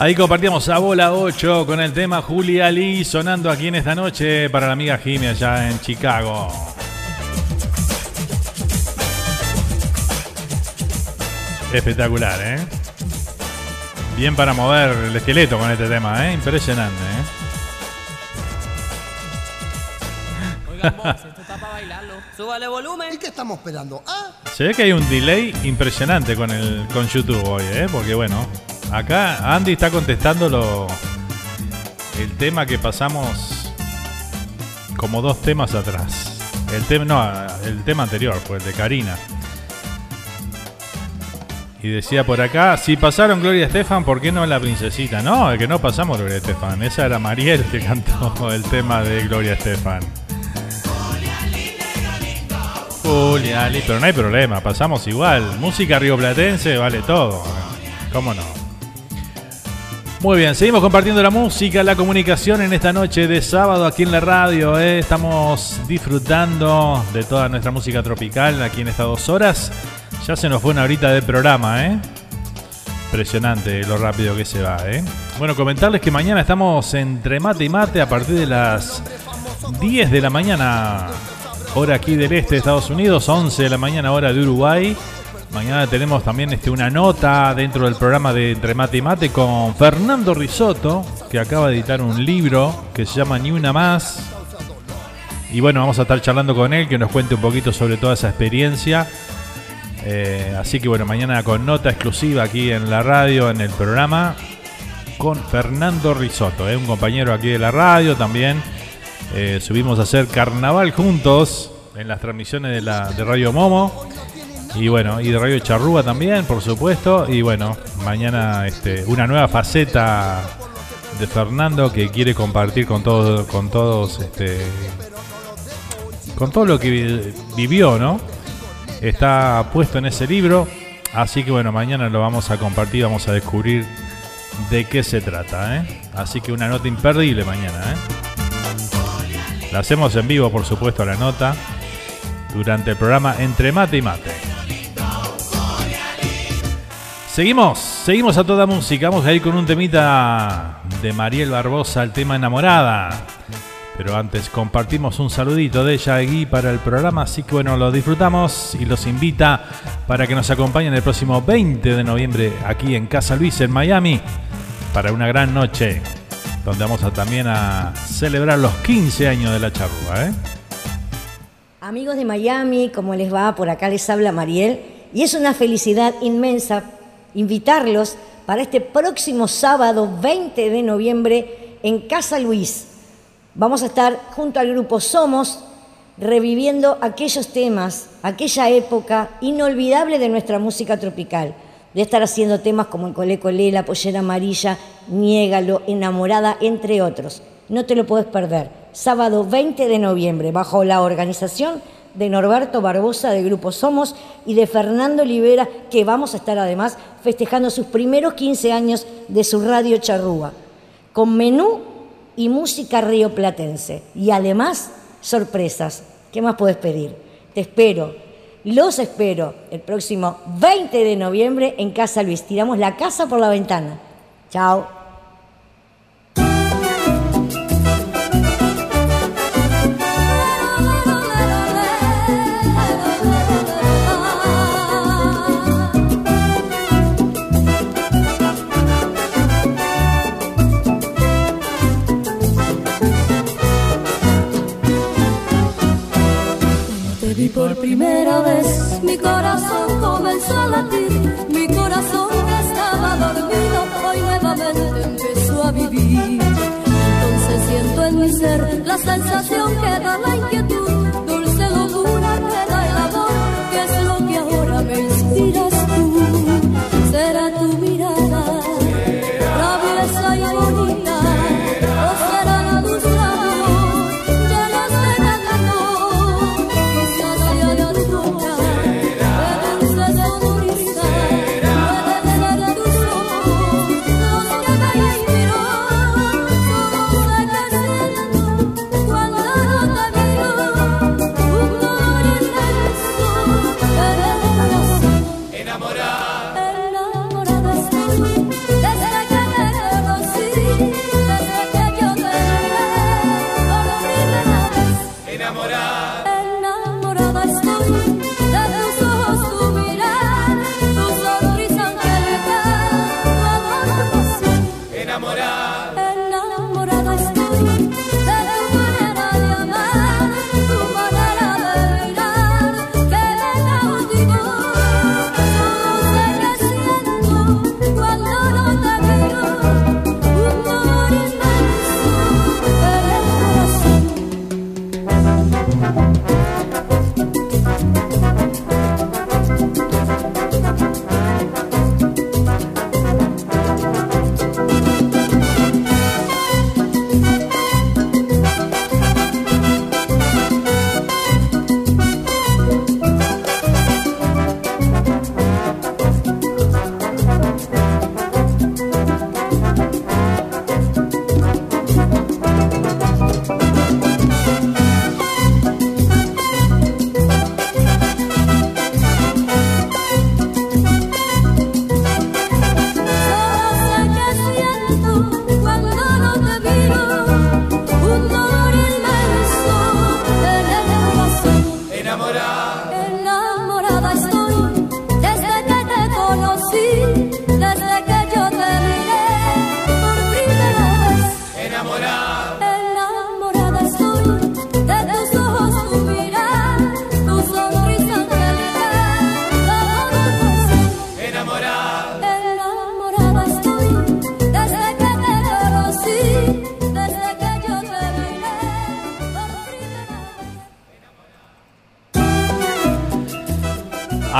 Ahí compartíamos a bola 8 con el tema Julia Lee sonando aquí en esta noche para la amiga Jimmy allá en Chicago. Espectacular, ¿eh? Bien para mover el esqueleto con este tema, ¿eh? Impresionante, ¿eh? Oigan vos, esto está para bailarlo. Súbale volumen. ¿Y qué estamos esperando? ¿Ah? Se ve que hay un delay impresionante con el con YouTube hoy, ¿eh? Porque bueno, acá Andy está contestando lo, el tema que pasamos como dos temas atrás. El tema, no, el tema anterior fue el de Karina. Y decía por acá, si pasaron Gloria Estefan, ¿por qué no la princesita? No, el que no pasamos Gloria Estefan. Esa era Mariel que *laughs* cantó el tema de Gloria Estefan. Pero no hay problema, pasamos igual. Música rioplatense vale todo. ¿Cómo no? Muy bien, seguimos compartiendo la música, la comunicación en esta noche de sábado aquí en la radio. ¿eh? Estamos disfrutando de toda nuestra música tropical aquí en estas dos horas. Ya se nos fue una horita de programa, ¿eh? Impresionante lo rápido que se va, ¿eh? Bueno, comentarles que mañana estamos entre mate y mate a partir de las 10 de la mañana, hora aquí del este de Estados Unidos, 11 de la mañana, hora de Uruguay. Mañana tenemos también este, una nota dentro del programa de Entre Mate y Mate con Fernando Risotto, que acaba de editar un libro que se llama Ni Una Más. Y bueno, vamos a estar charlando con él, que nos cuente un poquito sobre toda esa experiencia Eh, así que bueno, mañana con nota exclusiva aquí en la radio, en el programa, con Fernando Risotto, eh, un compañero aquí de la radio también. Eh, subimos a hacer carnaval juntos en las transmisiones de, la, de Radio Momo. Y bueno, y de Radio Charrúa también, por supuesto. Y bueno, mañana este, una nueva faceta de Fernando que quiere compartir con todos, con todos, este, con todo lo que vi- vivió, ¿no? Está puesto en ese libro. Así que bueno, mañana lo vamos a compartir, vamos a descubrir de qué se trata, ¿eh? Así que una nota imperdible mañana, ¿eh? La hacemos en vivo, por supuesto, la nota, durante el programa Entre Mate y Mate. Seguimos, seguimos a toda música. Vamos a ir con un temita de Mariel Barbosa, el tema Enamorada. Pero antes compartimos un saludito de ella aquí para el programa, así que bueno, lo disfrutamos y los invita para que nos acompañen el próximo 20 de noviembre aquí en Casa Luis, en Miami, para una gran noche, donde vamos a también a celebrar los 15 años de la charrúa. ¿eh? Amigos de Miami, ¿cómo les va? Por acá les habla Mariel. Y es una felicidad inmensa invitarlos para este próximo sábado 20 de noviembre en Casa Luis. Vamos a estar junto al grupo Somos reviviendo aquellos temas, aquella época inolvidable de nuestra música tropical. De estar haciendo temas como el Colé, La Pollera Amarilla, Niégalo, Enamorada, entre otros. No te lo puedes perder. Sábado 20 de noviembre, bajo la organización de Norberto Barbosa de Grupo Somos y de Fernando Olivera, que vamos a estar además festejando sus primeros 15 años de su radio charrúa, con menú y música rioplatense. Y además, sorpresas. ¿Qué más puedes pedir? Te espero, los espero el próximo 20 de noviembre en Casa Luis. Tiramos la casa por la ventana. Chao. Vi por primera vez, mi corazón comenzó a latir, mi corazón estaba dormido, hoy nuevamente empezó a vivir. Entonces siento en mi ser la sensación que da la inquietud,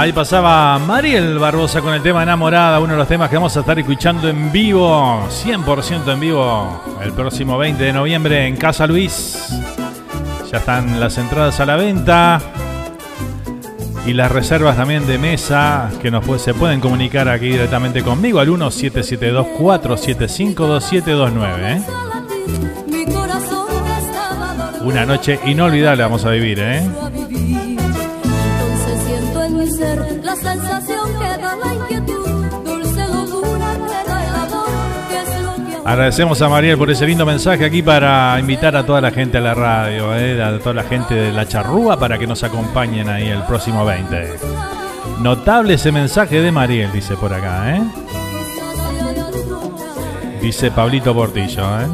Ahí pasaba Mariel Barbosa con el tema Enamorada, uno de los temas que vamos a estar escuchando en vivo, 100% en vivo, el próximo 20 de noviembre en Casa Luis. Ya están las entradas a la venta y las reservas también de mesa que nos se pueden comunicar aquí directamente conmigo al 1772 475 2729. ¿eh? Una noche inolvidable vamos a vivir, ¿eh? Agradecemos a Mariel por ese lindo mensaje aquí para invitar a toda la gente a la radio, eh, a toda la gente de la charrúa para que nos acompañen ahí el próximo 20. Notable ese mensaje de Mariel, dice por acá, ¿eh? Dice Pablito Portillo, ¿eh?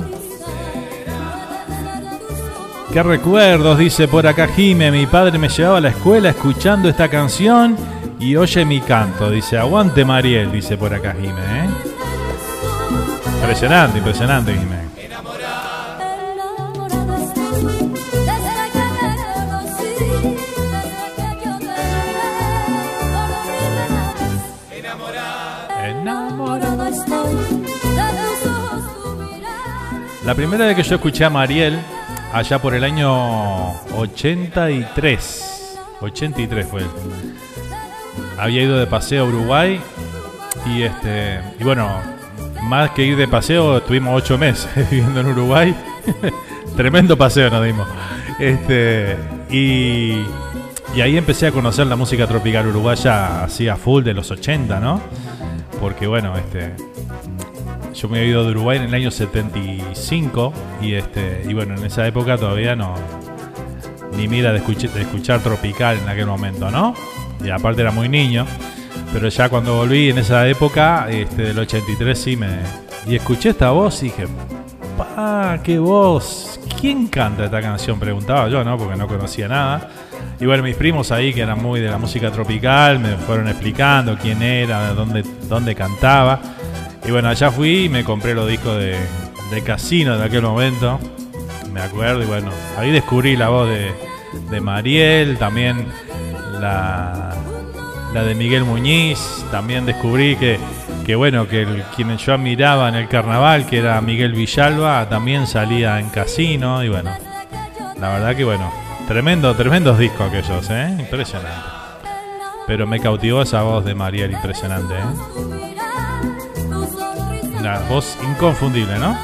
Qué recuerdos, dice por acá Jime. Mi padre me llevaba a la escuela escuchando esta canción y oye mi canto. Dice, aguante Mariel, dice por acá Jime. ¿eh? Impresionante, impresionante Jime. La primera vez que yo escuché a Mariel, allá por el año 83, 83 fue. Había ido de paseo a Uruguay y este y bueno, más que ir de paseo, estuvimos ocho meses *laughs* viviendo en Uruguay. *laughs* Tremendo paseo nos dimos. Este, y, y, ahí empecé a conocer la música tropical uruguaya así a full de los 80, ¿no? Porque bueno, este yo me he ido de Uruguay en el año 75 y este y bueno, en esa época todavía no ni mira de de escuchar tropical en aquel momento, ¿no? y aparte era muy niño. Pero ya cuando volví en esa época, este, del 83, sí me. Y escuché esta voz y dije, ¡pa! ¡Qué voz! ¿Quién canta esta canción? Preguntaba yo, ¿no? Porque no conocía nada. Y bueno, mis primos ahí, que eran muy de la música tropical, me fueron explicando quién era, dónde, dónde cantaba. Y bueno, allá fui y me compré los discos de, de Casino de aquel momento. Me acuerdo, y bueno, ahí descubrí la voz de, de Mariel, también la, la de Miguel Muñiz. También descubrí que, que bueno, que el, quien yo admiraba en el carnaval, que era Miguel Villalba, también salía en casino. Y bueno, la verdad que bueno, tremendo, tremendos discos aquellos, ¿eh? Impresionante. Pero me cautivó esa voz de Mariel, impresionante, ¿eh? Una voz inconfundible, ¿no?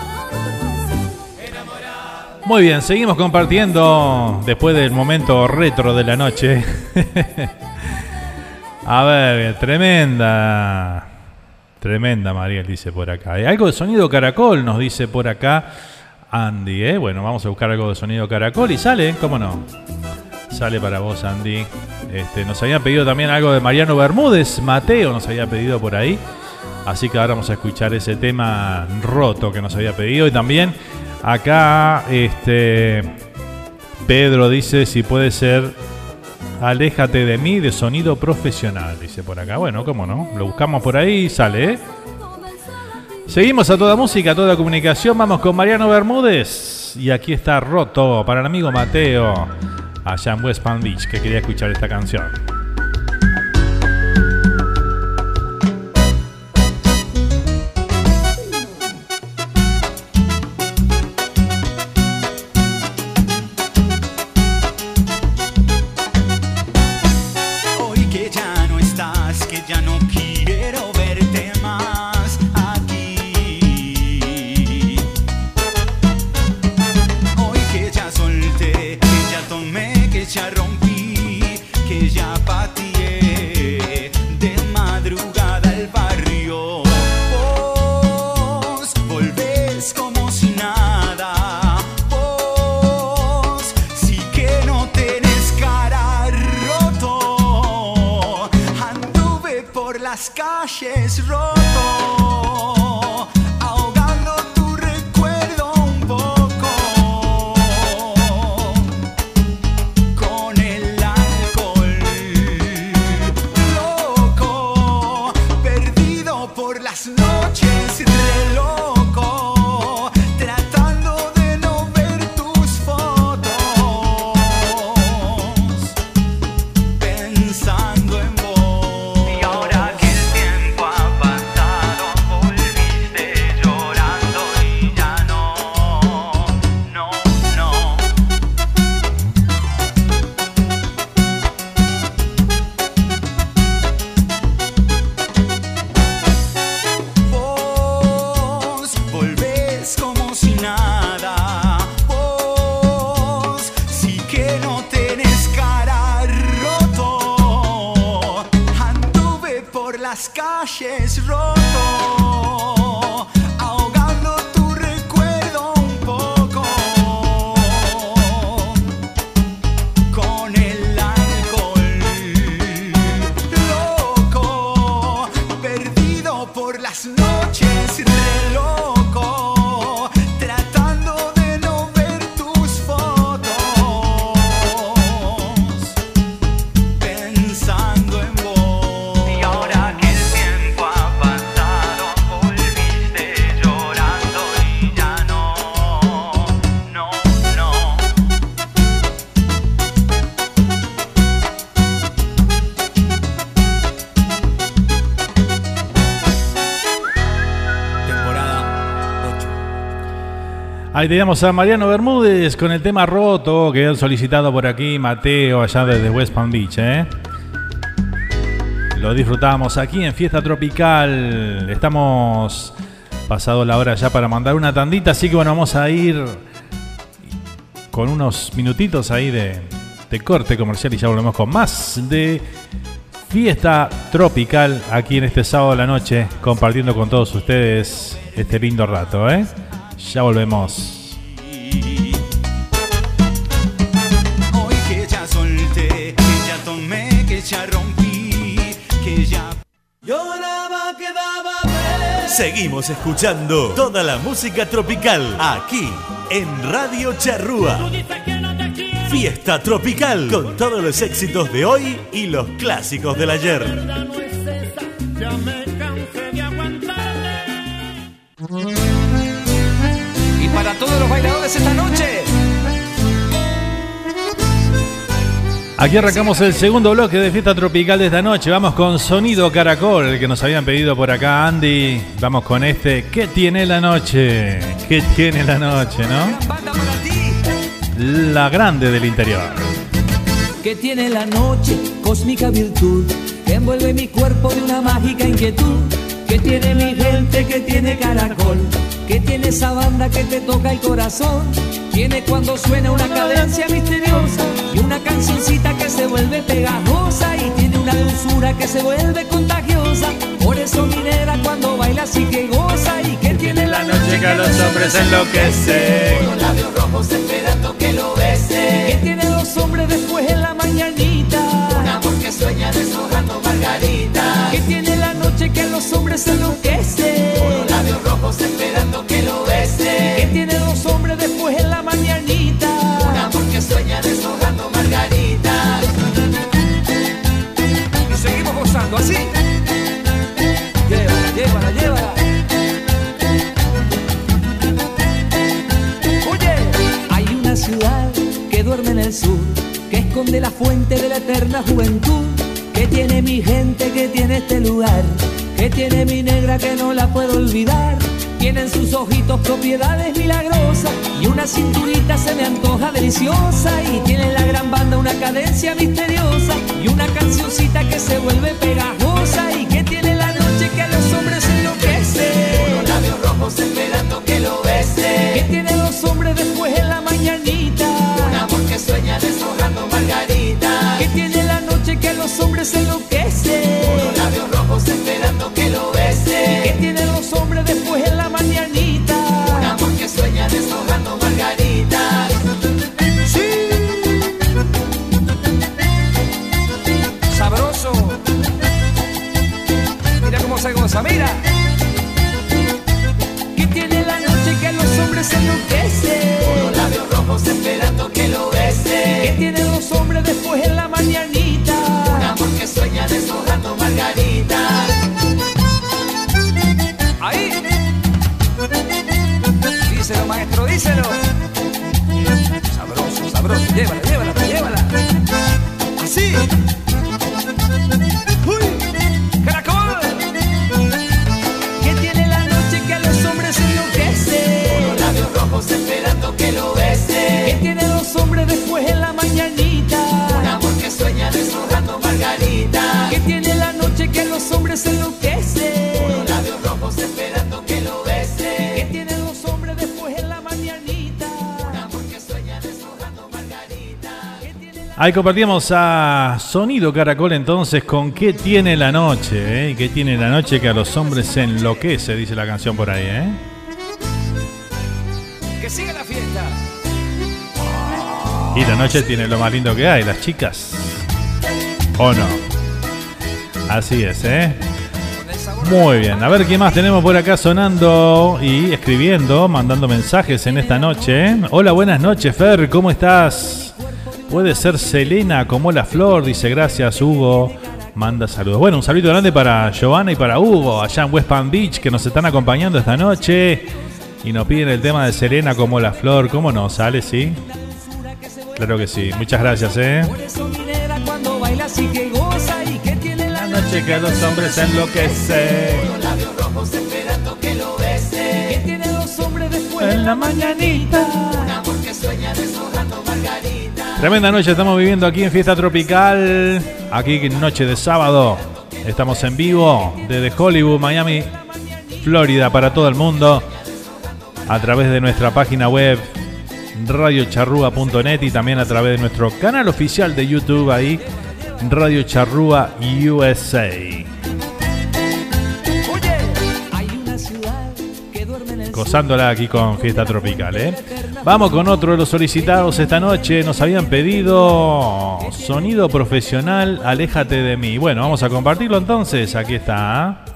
Muy bien, seguimos compartiendo después del momento retro de la noche. *laughs* A ver, tremenda. Tremenda, Mariel, dice por acá. Hay algo de sonido caracol, nos dice por acá Andy. ¿eh? Bueno, vamos a buscar algo de sonido caracol y sale, ¿cómo no? Sale para vos, Andy. Este, nos habían pedido también algo de Mariano Bermúdez. Mateo nos había pedido por ahí. Así que ahora vamos a escuchar ese tema roto que nos había pedido. Y también Acá, este. Pedro dice si puede ser Aléjate de mí de sonido profesional, dice por acá. Bueno, cómo no, lo buscamos por ahí y sale, ¿eh? Seguimos a toda música, a toda comunicación. Vamos con Mariano Bermúdez. Y aquí está roto para el amigo Mateo, allá en West Beach, que quería escuchar esta canción. Ahí teníamos a Mariano Bermúdez con el tema roto que han solicitado por aquí Mateo allá desde West Palm Beach, ¿eh? Lo disfrutamos aquí en Fiesta Tropical. Estamos pasado la hora ya para mandar una tandita, así que bueno, vamos a ir con unos minutitos ahí de, de corte comercial y ya volvemos con más de Fiesta Tropical aquí en este sábado de la noche, compartiendo con todos ustedes este lindo rato, ¿eh? Ya volvemos. Hoy que ya solté, que ya tomé, que ya rompí, que ya Lloraba, quedaba ver. Seguimos escuchando toda la música tropical aquí en Radio Charrúa. Fiesta tropical con todos los éxitos de hoy y los clásicos del ayer. Todos los bailadores esta noche. Aquí arrancamos el segundo bloque de Fiesta Tropical de esta noche. Vamos con Sonido Caracol, el que nos habían pedido por acá Andy. Vamos con este. ¿Qué tiene la noche? ¿Qué tiene la noche, no? La grande del interior. Que tiene la noche cósmica virtud que envuelve mi cuerpo de una mágica inquietud. Que tiene mi gente, que tiene caracol. Que tiene esa banda que te toca el corazón. Tiene cuando suena una cadencia misteriosa y una cancioncita que se vuelve pegajosa y tiene una dulzura que se vuelve contagiosa. Por eso minera cuando baila así que goza y que tiene la noche que a los hombres enloquece. Con los labios rojos esperando que lo bese. Que tiene los hombres después en la mañanita. Un amor que sueña deshojando margarita. Que tiene los hombres enloquece. Con los labios rojos esperando que lo bese. Que tiene los hombres después en la mañanita. Un amor que sueña deshojando margarita. Y seguimos gozando así. Llévala, llévala, llévala. Oye, hay una ciudad que duerme en el sur, que esconde la fuente de la eterna juventud, que tiene mi gente, que tiene este lugar, que tiene mi negra que no la puedo olvidar. Tienen sus ojitos propiedades milagrosas y una cinturita se me antoja deliciosa y tiene la gran banda una cadencia misteriosa y una cancioncita que se vuelve pegajosa y que tiene la noche que a los hombres enloquece. Con los labios rojos esperando que lo bese. Que tiene los hombres después en la mañanita. Un amor que sueña deshojando margarita. Que tiene la noche que a los hombres enloquece. Después en la mañanita. Un amor que sueña deshojando margarita. Sí. Sabroso. Mira cómo se goza, mira. Que tiene la noche que los hombres enloquece. Con los labios rojos esperando que lo bese. Que tiene los hombres después en la mañanita. Un amor que sueña deshojando margarita. Díselo. Sabroso, sabroso. Llévala, llévala, llévala. Así. Uy. Caracol. Que tiene la noche que a los hombres enloquece. Con los labios rojos esperando que lo bese. Que tiene los hombres después en la mañanita. Un amor que sueña deshojando margarita. Que tiene la noche que a los hombres enloquece. Ahí compartíamos a Sonido Caracol entonces con ¿Qué tiene la noche? eh? ¿Qué tiene la noche que a los hombres se enloquece? Dice la canción por ahí, ¿eh? Que siga la fiesta. Y la noche tiene lo más lindo que hay, las chicas. ¿O no? Así es, ¿eh? Muy bien, a ver qué más tenemos por acá sonando y escribiendo, mandando mensajes en esta noche. Hola, buenas noches, Fer, ¿cómo estás? Puede ser Selena como la flor, dice gracias, Hugo. Manda saludos. Bueno, un saludo grande para Giovanna y para Hugo, allá en West Palm Beach, que nos están acompañando esta noche. Y nos piden el tema de Selena como la flor. ¿Cómo no? ¿Sale? ¿Sí? Claro que sí. Muchas gracias, ¿eh? La noche que los hombres enloquece. Los labios rojos esperando que lo bese. Y que tiene a los hombres después En la mañanita. Tremenda noche estamos viviendo aquí en Fiesta Tropical. Aquí noche de sábado. Estamos en vivo desde Hollywood, Miami, Florida para todo el mundo. A través de nuestra página web radiocharrúa.net y también a través de nuestro canal oficial de YouTube ahí, Radio Charrúa USA. Gozándola aquí con Fiesta Tropical, ¿eh? Vamos con otro de los solicitados esta noche. Nos habían pedido sonido profesional, aléjate de mí. Bueno, vamos a compartirlo entonces. Aquí está.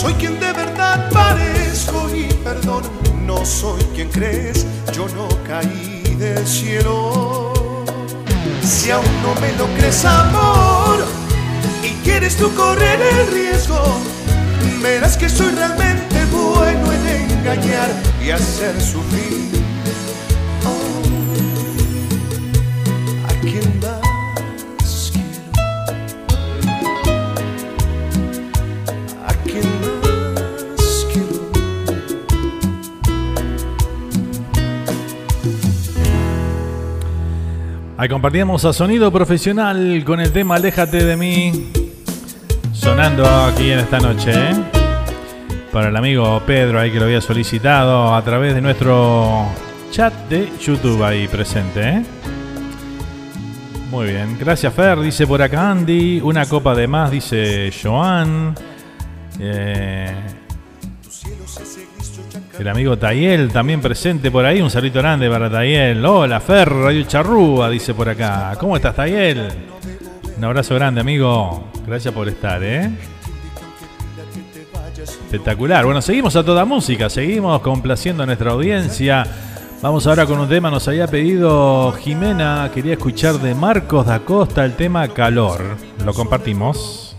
Soy quien de verdad parezco y perdón, no soy quien crees, yo no caí del cielo. Si aún no me lo crees, amor, y quieres tú correr el riesgo, verás que soy realmente bueno en engañar y hacer sufrir. Ahí compartíamos a Sonido Profesional con el tema Aléjate de mí. Sonando aquí en esta noche, ¿eh? Para el amigo Pedro ahí que lo había solicitado a través de nuestro chat de YouTube ahí presente, ¿eh? Muy bien, gracias Fer, dice por acá Andy. Una copa de más, dice Joan. Eh, el amigo Tayel también presente por ahí. Un saludo grande para Tayel. Hola, Fer, Radio Charrúa, dice por acá. ¿Cómo estás, Tayel? Un abrazo grande, amigo. Gracias por estar, ¿eh? Espectacular. Bueno, seguimos a toda música. Seguimos complaciendo a nuestra audiencia. Vamos ahora con un tema. Nos había pedido Jimena. Quería escuchar de Marcos da Costa el tema Calor. Lo compartimos.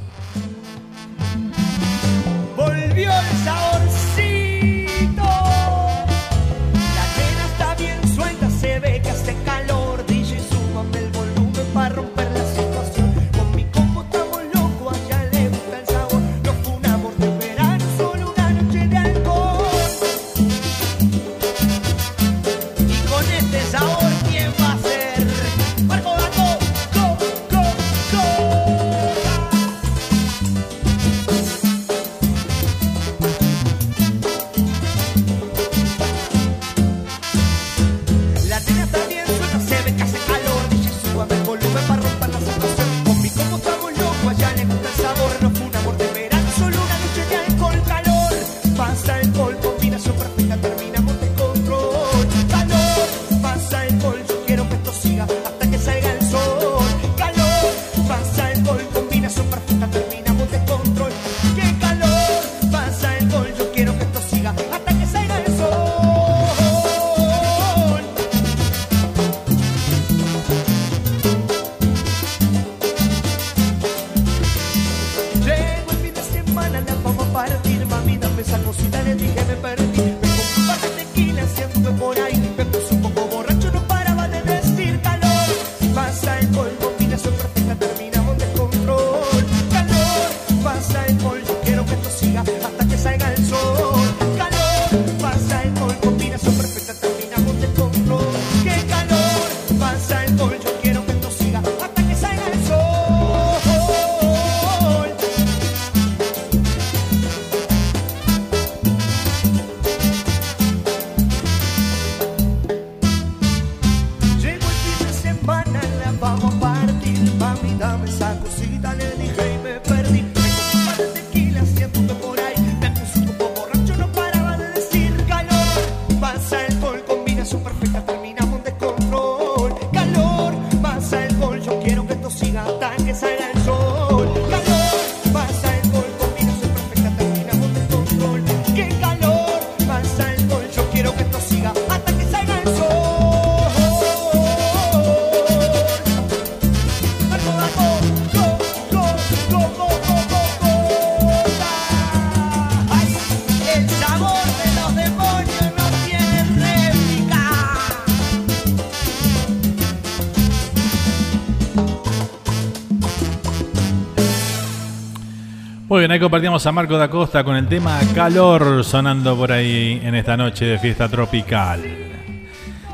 Bien, ahí compartimos a Marco da Costa con el tema Calor sonando por ahí en esta noche de fiesta tropical.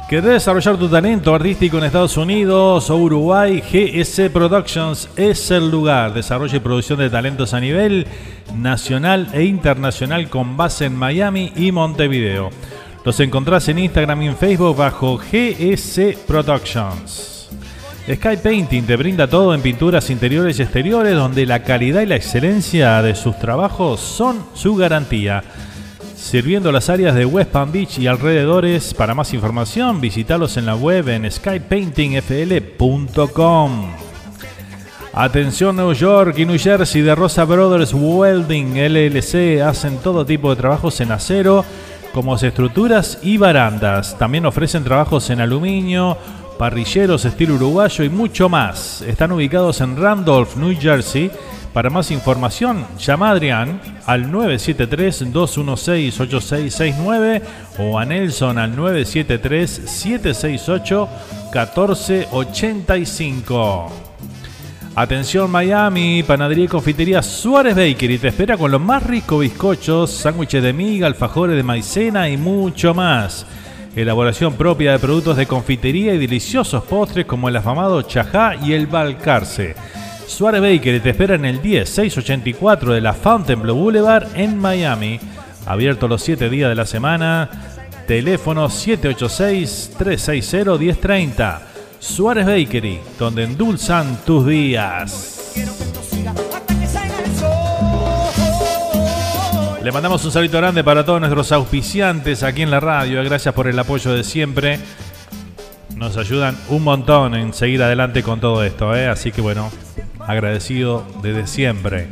¿Querés desarrollar tu talento artístico en Estados Unidos o Uruguay? GS Productions es el lugar. Desarrollo y producción de talentos a nivel nacional e internacional con base en Miami y Montevideo. Los encontrás en Instagram y en Facebook bajo GS Productions. Sky Painting te brinda todo en pinturas interiores y exteriores donde la calidad y la excelencia de sus trabajos son su garantía. Sirviendo las áreas de West Palm Beach y alrededores, para más información visitalos en la web en skypaintingfl.com. Atención New York y New Jersey de Rosa Brothers Welding LLC hacen todo tipo de trabajos en acero como estructuras y barandas. También ofrecen trabajos en aluminio, parrilleros estilo uruguayo y mucho más. Están ubicados en Randolph, New Jersey. Para más información, llama a Adrián al 973-216-8669 o a Nelson al 973-768-1485. Atención Miami, panadería y confitería Suárez Bakery te espera con los más ricos bizcochos, sándwiches de miga, alfajores de maicena y mucho más. Elaboración propia de productos de confitería y deliciosos postres como el afamado chajá y el balcarce. Suárez Bakery te espera en el 10684 de la Fontainebleau Boulevard en Miami. Abierto los 7 días de la semana. Teléfono 786-360-1030. Suárez Bakery, donde endulzan tus días. Le mandamos un saludo grande para todos nuestros auspiciantes aquí en la radio. Gracias por el apoyo de siempre. Nos ayudan un montón en seguir adelante con todo esto. ¿eh? Así que bueno, agradecido desde siempre.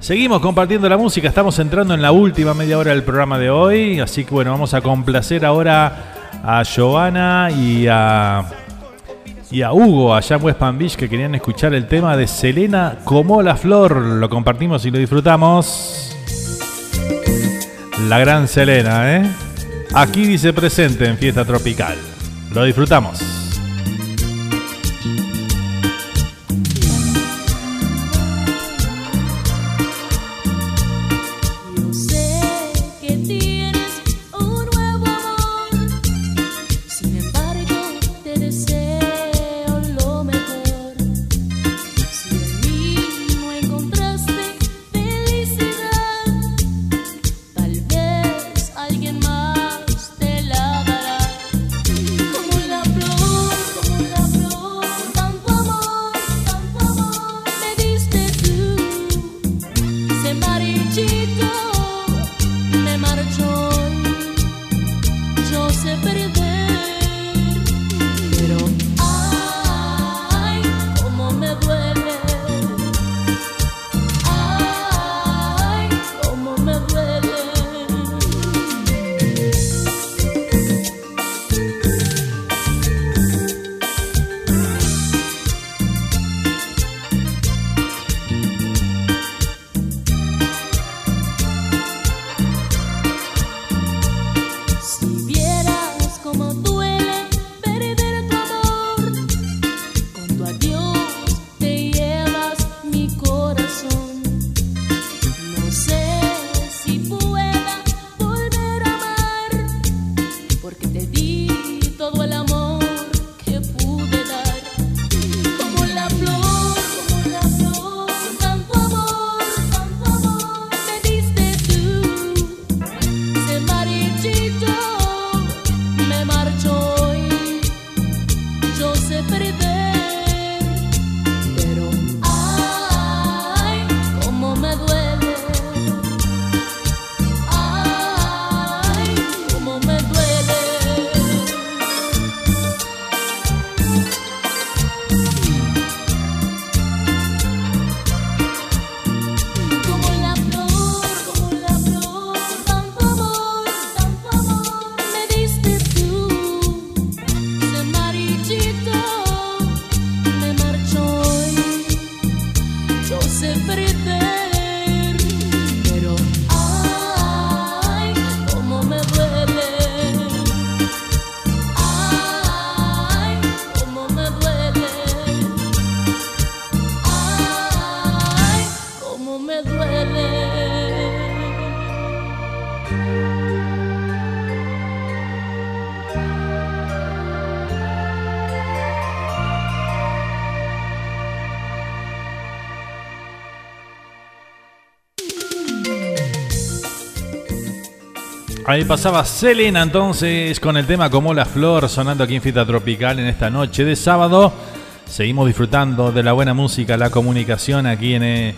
Seguimos compartiendo la música. Estamos entrando en la última media hora del programa de hoy. Así que bueno, vamos a complacer ahora a Giovanna y a y a Hugo allá en West Palm Beach que querían escuchar el tema de Selena como la flor. Lo compartimos y lo disfrutamos. La gran Selena, ¿eh? Aquí dice presente en Fiesta Tropical. Lo disfrutamos. Ahí pasaba Selena entonces con el tema Como la Flor sonando aquí en Fita Tropical en esta noche de sábado. Seguimos disfrutando de la buena música, la comunicación aquí en, eh,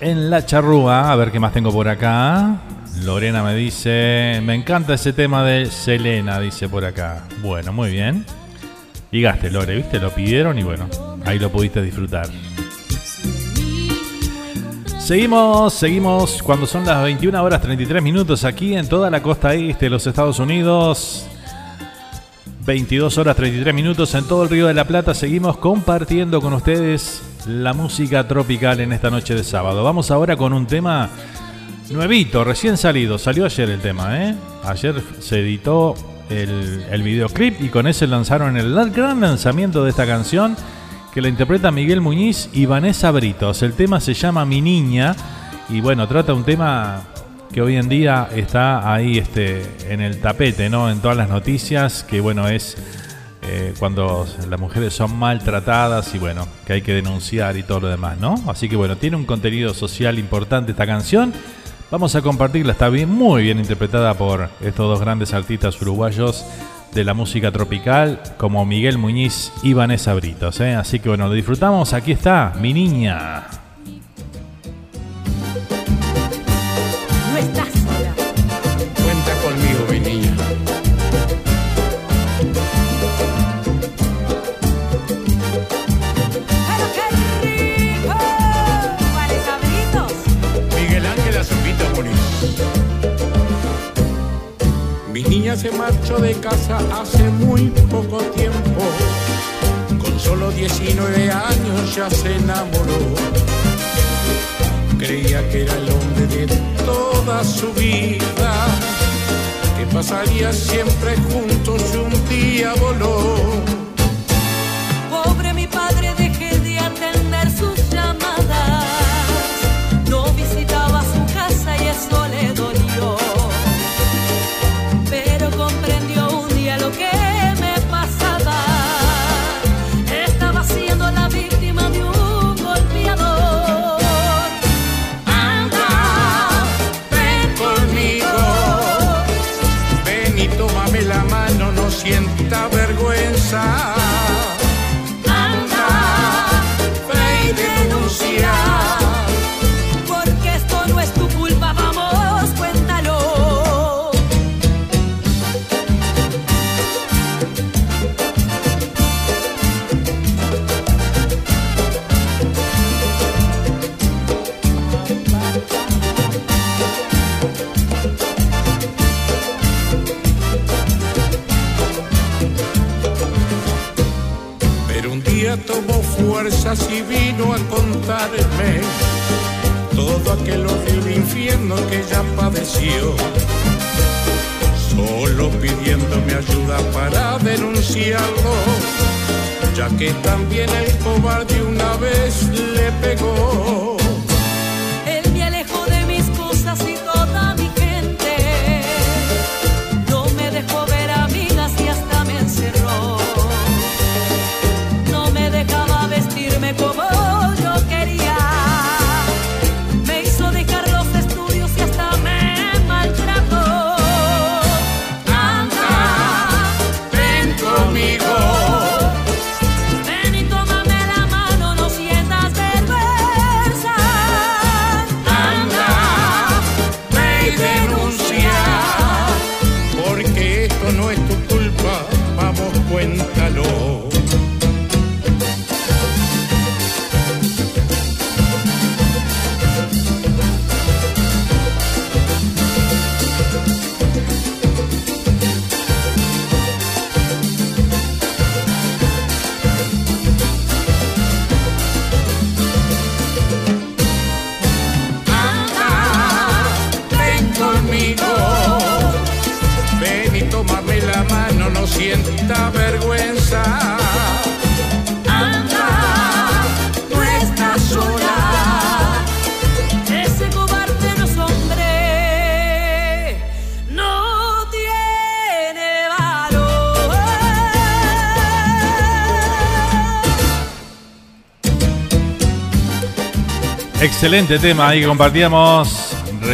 en La Charrúa. A ver qué más tengo por acá. Lorena me dice, me encanta ese tema de Selena, dice por acá. Bueno, muy bien. Y gaste, Lore, ¿viste? Lo pidieron y bueno, ahí lo pudiste disfrutar. Seguimos, seguimos cuando son las 21 horas 33 minutos aquí en toda la costa este de los Estados Unidos. 22 horas 33 minutos en todo el Río de la Plata. Seguimos compartiendo con ustedes la música tropical en esta noche de sábado. Vamos ahora con un tema nuevito, recién salido. Salió ayer el tema, ¿eh? Ayer se editó el, el videoclip y con ese lanzaron el gran lanzamiento de esta canción que la interpreta Miguel Muñiz y Vanessa Britos. El tema se llama Mi Niña y bueno, trata un tema que hoy en día está ahí este, en el tapete, ¿no? En todas las noticias, que bueno, es eh, cuando las mujeres son maltratadas y bueno, que hay que denunciar y todo lo demás, ¿no? Así que bueno, tiene un contenido social importante esta canción. Vamos a compartirla, está bien, muy bien interpretada por estos dos grandes artistas uruguayos de la música tropical, como Miguel Muñiz y Vanessa Britos. ¿eh? Así que bueno, lo disfrutamos. Aquí está, mi niña. Se marchó de casa hace muy poco tiempo. Con solo 19 años ya se enamoró. Creía que era el hombre de toda su vida. Que pasaría siempre juntos y un día voló. Vino a contarme todo aquel horrible infierno que ella padeció. Solo pidiéndome ayuda para denunciarlo, ya que también el cobarde una vez le pegó. Ven y tómame la mano, no sienta vergüenza. Anda, no estás sola. Ese cobarde no es hombre, no tiene valor. Excelente tema que compartíamos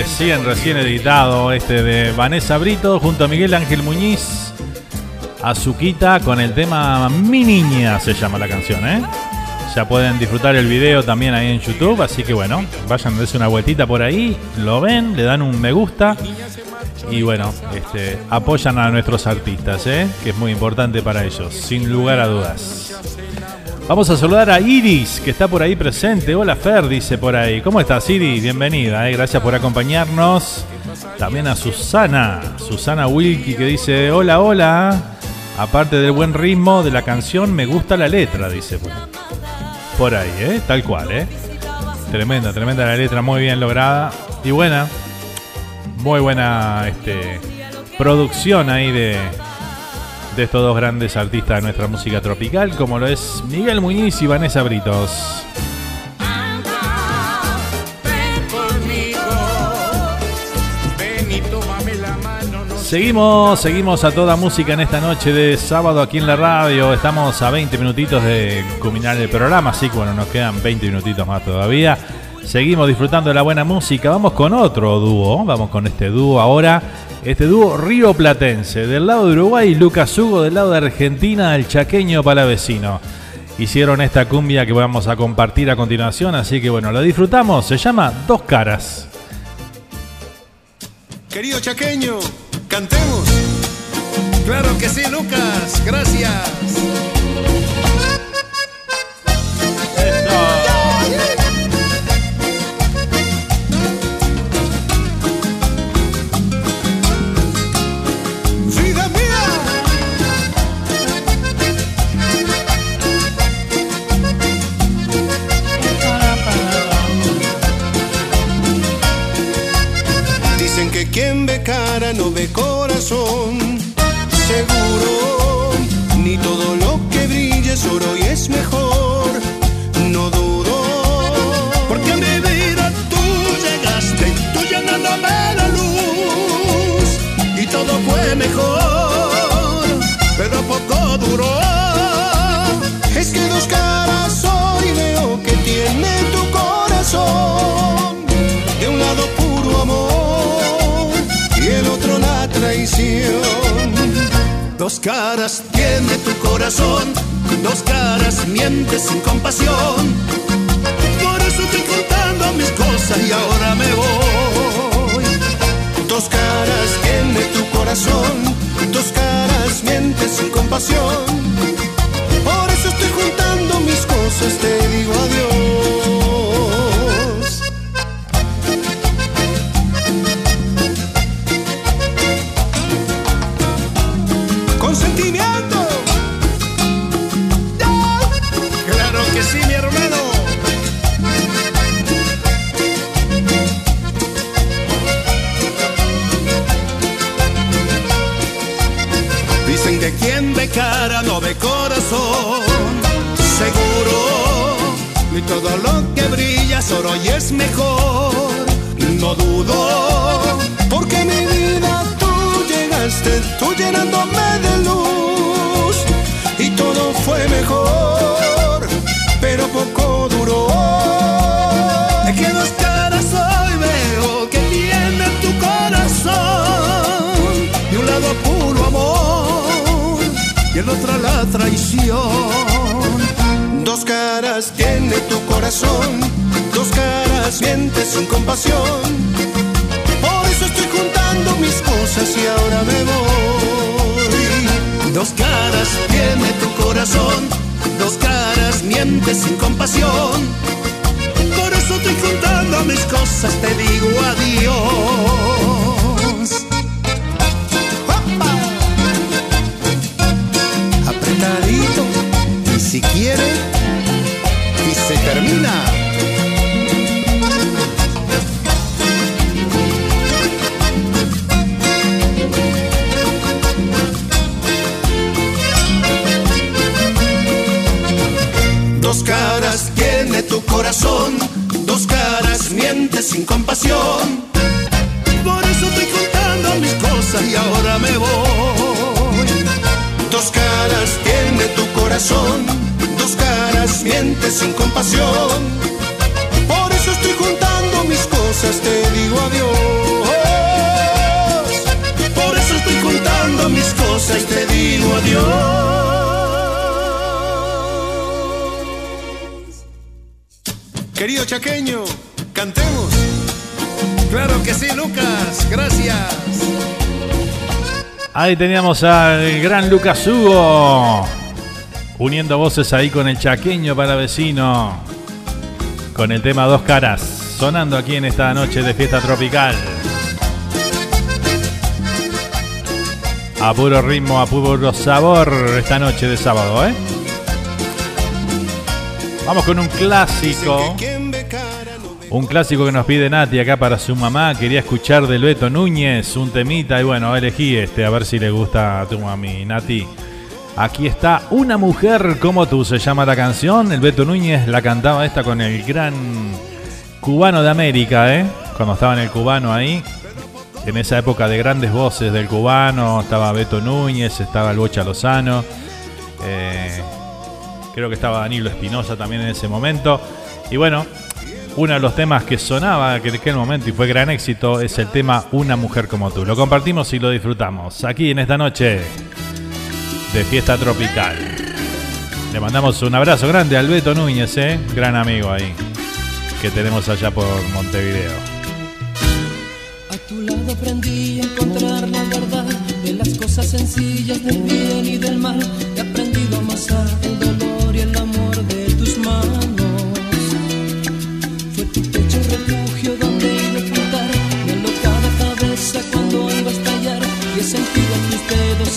recién, recién editado este de Vanessa Brito junto a Miguel Ángel Muñiz. Azuquita con el tema Mi Niña se llama la canción, ¿eh? Ya pueden disfrutar el video también ahí en YouTube, así que bueno, vayan a darse una vueltita por ahí, lo ven, le dan un me gusta y bueno, este, apoyan a nuestros artistas, ¿eh? que es muy importante para ellos, sin lugar a dudas. Vamos a saludar a Iris, que está por ahí presente. Hola Fer, dice por ahí. ¿Cómo estás, Iris? Bienvenida, ¿eh? gracias por acompañarnos. También a Susana, Susana Wilkie, que dice, hola, hola. Aparte del buen ritmo de la canción, me gusta la letra, dice. por ahí. ¿eh? Tal cual, ¿eh? Tremenda, tremenda la letra, muy bien lograda y buena. Muy buena este, producción ahí de, de estos dos grandes artistas de nuestra música tropical, como lo es Miguel Muñiz y Vanessa Britos. Seguimos, seguimos a toda música en esta noche de sábado aquí en la radio. Estamos a 20 minutitos de culminar el programa, así que bueno, nos quedan 20 minutitos más todavía. Seguimos disfrutando de la buena música. Vamos con otro dúo, vamos con este dúo ahora. Este dúo Río Platense, del lado de Uruguay, Lucas Hugo, del lado de Argentina, el chaqueño palavecino. Hicieron esta cumbia que vamos a compartir a continuación, así que bueno, la disfrutamos. Se llama Dos Caras. Querido chaqueño, cantemos. Claro que sí, Lucas. Gracias. Ve cara no ve corazón. Seguro, ni todo lo que brille es oro y es mejor. No dudo, porque a mi vida tú llegaste, tú llenándome la luz. Y todo fue mejor, pero poco duró. Dos caras tiene tu corazón, dos caras mientes sin compasión. Por eso estoy contando mis cosas y ahora me voy. Dos caras tiene tu corazón, dos caras mientes sin compasión. Por eso estoy juntando mis cosas, te teníamos al gran Lucas Hugo. Uniendo voces ahí con el chaqueño para vecino. Con el tema Dos Caras. Sonando aquí en esta noche de fiesta tropical. A puro ritmo, a puro sabor esta noche de sábado, ¿eh? Vamos con un clásico. Un clásico que nos pide Nati acá para su mamá. Quería escuchar del Beto Núñez un temita y bueno, elegí este a ver si le gusta a tu mami, Nati. Aquí está Una mujer como tú, se llama la canción. El Beto Núñez la cantaba esta con el gran cubano de América, ¿eh? Cuando estaba en el cubano ahí. En esa época de grandes voces del cubano, estaba Beto Núñez, estaba el Bocha Lozano. eh, creo que estaba Danilo Espinosa también en ese momento. Y bueno, uno de los temas que sonaba en aquel momento y fue gran éxito es el tema Una mujer como tú. Lo compartimos y lo disfrutamos aquí en esta noche de fiesta tropical. Le mandamos un abrazo grande al Beto Núñez, ¿eh? gran amigo ahí que tenemos allá por Montevideo. A tu lado aprendí a encontrar la verdad de las cosas sencillas del bien y del mal. He aprendido a amasar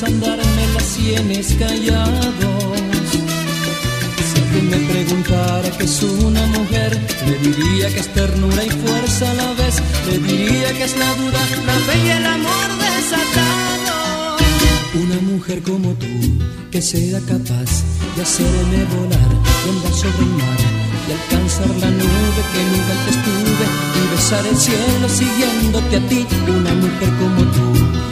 andarme las sienes callados. Si alguien me preguntara que es una mujer, le diría que es ternura y fuerza a la vez. Le diría que es la duda, la fe y el amor desatado. Una mujer como tú, que sea capaz de hacerme volar y andar sobre el mar y alcanzar la nube que nunca antes tuve y besar el cielo siguiéndote a ti. Una mujer como tú,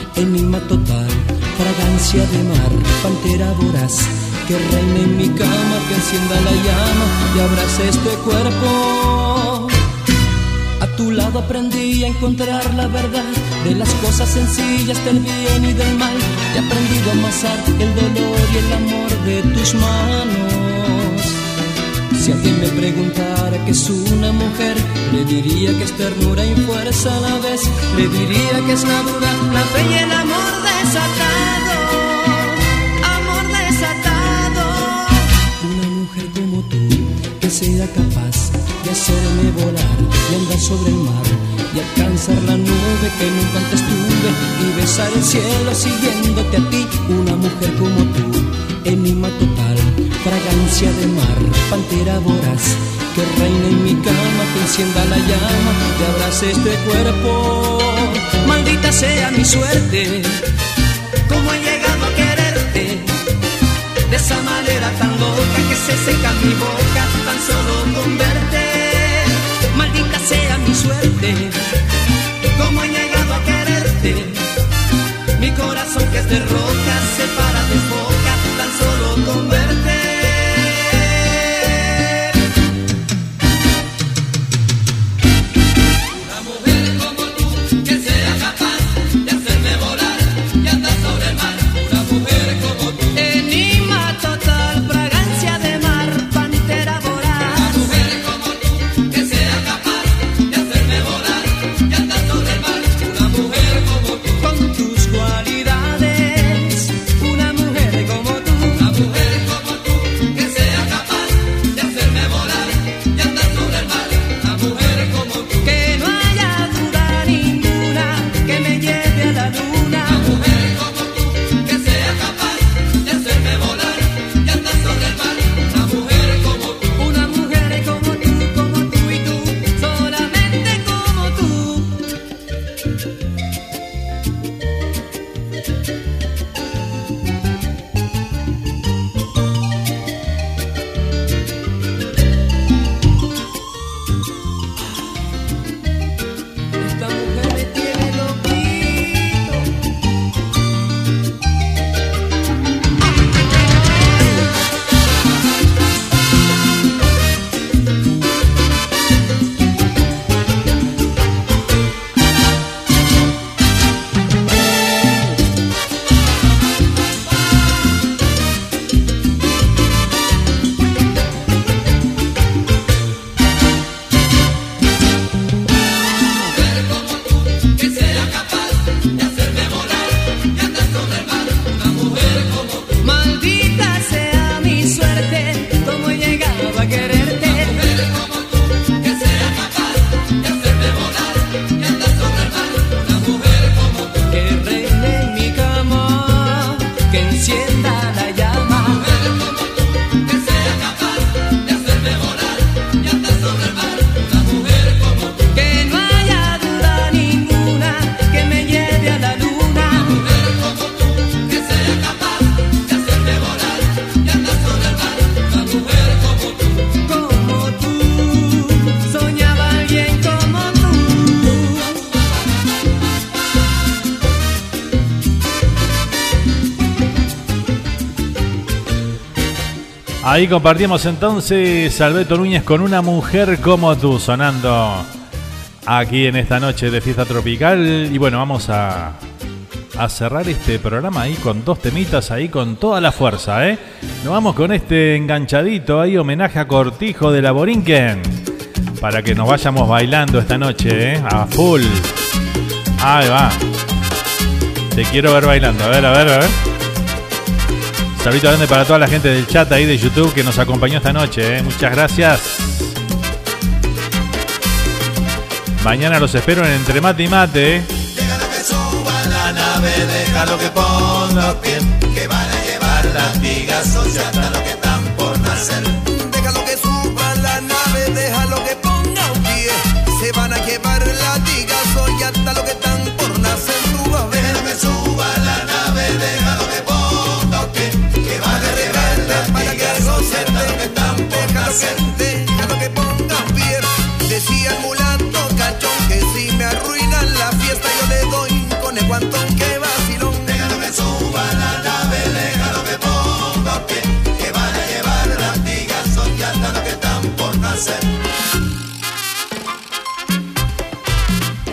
fragancia de mar, pantera voraz que reine en mi cama, que encienda la llama y abrace este cuerpo. A tu lado aprendí a encontrar la verdad de las cosas sencillas del bien y del mal. He aprendido a amasar el dolor y el amor de tus manos. Si alguien me preguntara que es una mujer, le diría que es ternura y fuerza a la vez. Le diría que es la duda, la fe y el amor desatado. Sea capaz de hacerme volar y andar sobre el mar y alcanzar la nube que nunca antes tuve y besar el cielo siguiéndote a ti. Una mujer como tú, enigma total, fragancia de mar, pantera voraz. Que reine en mi cama, que encienda la llama, que abrace este cuerpo. Maldita sea mi suerte, como he llegado a quererte de esa manera tan loca que se seca mi boca tan solo con verte. Maldita sea mi suerte, como he llegado a quererte. Mi corazón que es de roca se para de boca tan solo con verte. Ahí compartimos entonces Alberto Núñez con una mujer como tú, sonando aquí en esta noche de fiesta tropical. Y bueno, vamos a, cerrar este programa ahí con dos temitas ahí con toda la fuerza, ¿eh? Nos vamos con este enganchadito ahí, homenaje a Cortijo de la Borinquen. Para que nos vayamos bailando esta noche, ¿eh? A full. Ahí va. Te quiero ver bailando. A ver, a ver, a ver. Saludito grande para toda la gente del chat ahí de YouTube que nos acompañó esta noche. ¿eh? Muchas gracias. Mañana los espero en Entre Mate y Mate. ¿eh? la nave, déjalo que ponga pie, que van a llevar latigazos ya hasta lo que están por nacer. Déjalo que suba la nave, déjalo que ponga un pie. Se van a llevar latigazos y hasta lo que están por nacer. Por nacer. Déjalo que ponga un pie. Decía el mulato cachón que si me arruinan la fiesta yo le doy con el guantón que vacilón. Déjalo que suba la nave, déjalo que ponga pie, que van a llevar latigazos ya hasta lo que están por nacer.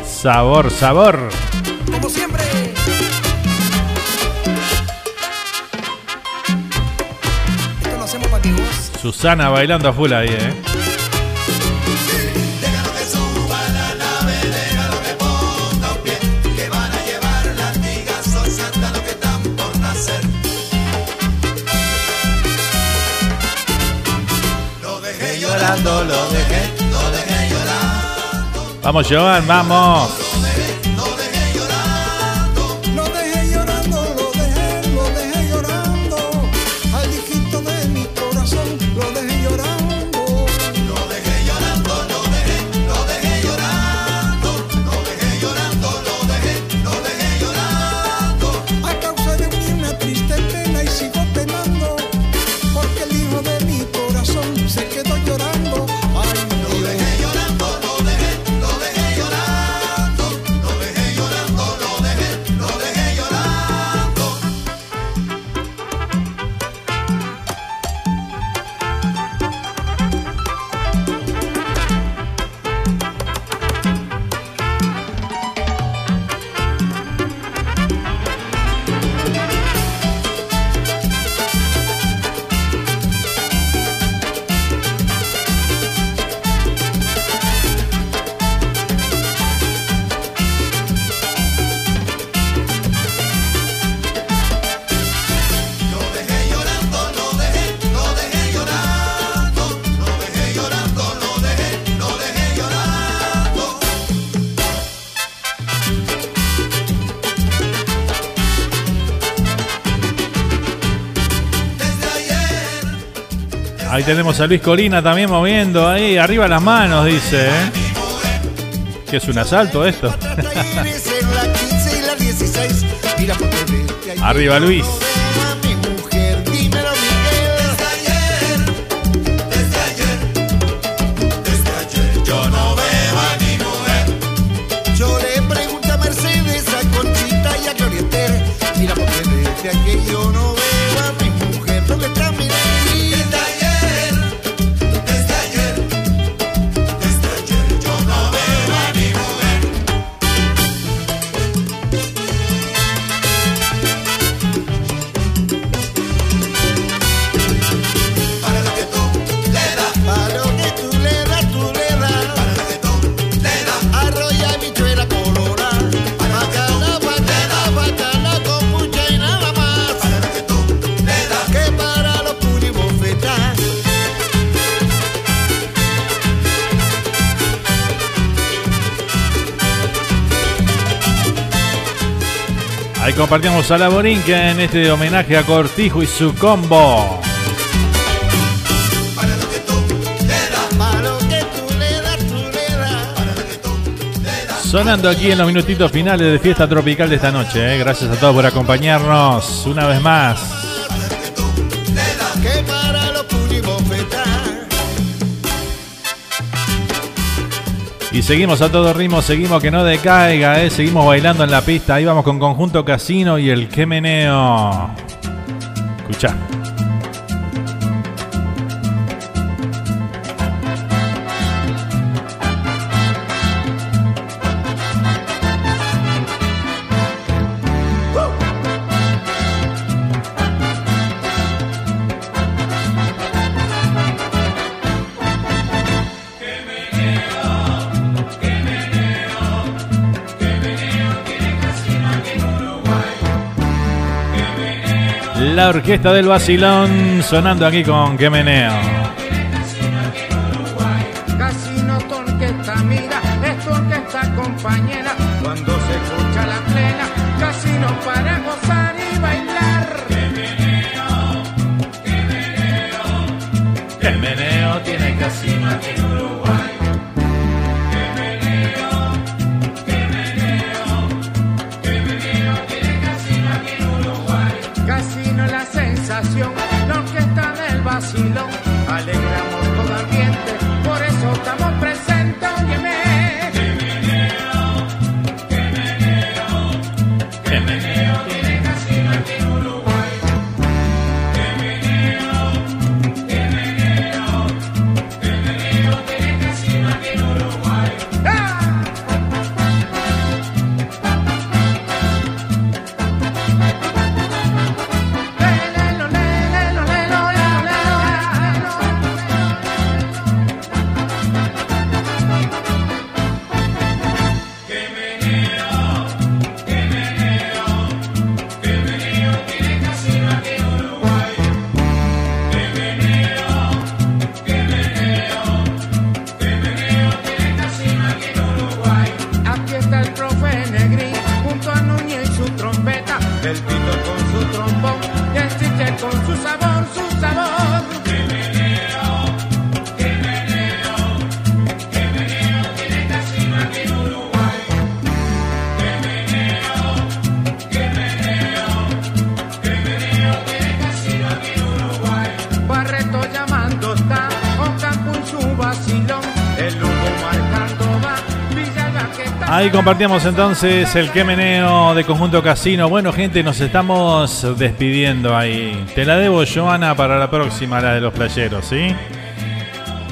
Sabor, sabor. Susana bailando a full ahí, ¿eh? Llorando, lo dejé, lo dejé llorando, Vamos, Joan, vamos. Tenemos a Luis Colina también moviendo ahí, arriba las manos, dice. ¿eh? Que es un asalto esto. Dice la compartimos a la Borinquen en este homenaje a Cortijo y su combo. Sonando aquí en los minutitos finales de fiesta tropical de esta noche. ¿eh? Gracias a todos por acompañarnos una vez más. Seguimos a todo ritmo, seguimos que no decaiga, ¿eh? seguimos bailando en la pista. Ahí vamos con Conjunto Casino y el que meneo. La orquesta del Basilón sonando aquí con Que Meneo. Compartíamos entonces el que meneo de Conjunto Casino. Bueno, gente, nos estamos despidiendo ahí. Te la debo, Joana, para la próxima, la de los playeros, ¿sí?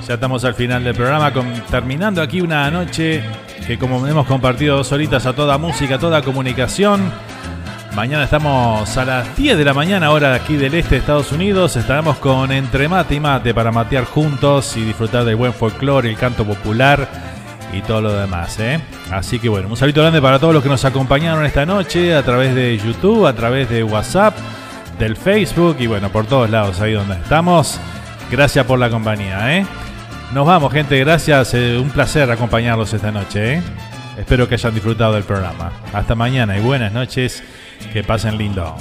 Ya estamos al final del programa, terminando aquí una noche que como hemos compartido dos horitas a toda música, a toda comunicación. Mañana estamos a las 10 de la mañana, hora aquí del este de Estados Unidos. Estaremos con Entre Mate y Mate para matear juntos y disfrutar del buen folclore, el canto popular y todo lo demás. ¿eh? Así que bueno, un saludo grande para todos los que nos acompañaron esta noche a través de YouTube, a través de WhatsApp, del Facebook y bueno, por todos lados ahí donde estamos. Gracias por la compañía. ¿eh? Nos vamos, gente. Gracias. eh, un placer acompañarlos esta noche. ¿eh? Espero que hayan disfrutado del programa. Hasta mañana y buenas noches. Que pasen lindo.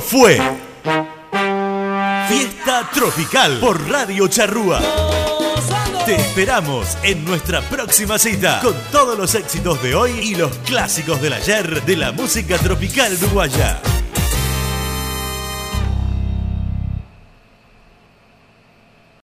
Fue Fiesta Tropical por Radio Charrúa. Te esperamos en nuestra próxima cita con todos los éxitos de hoy y los clásicos del ayer de la música tropical uruguaya.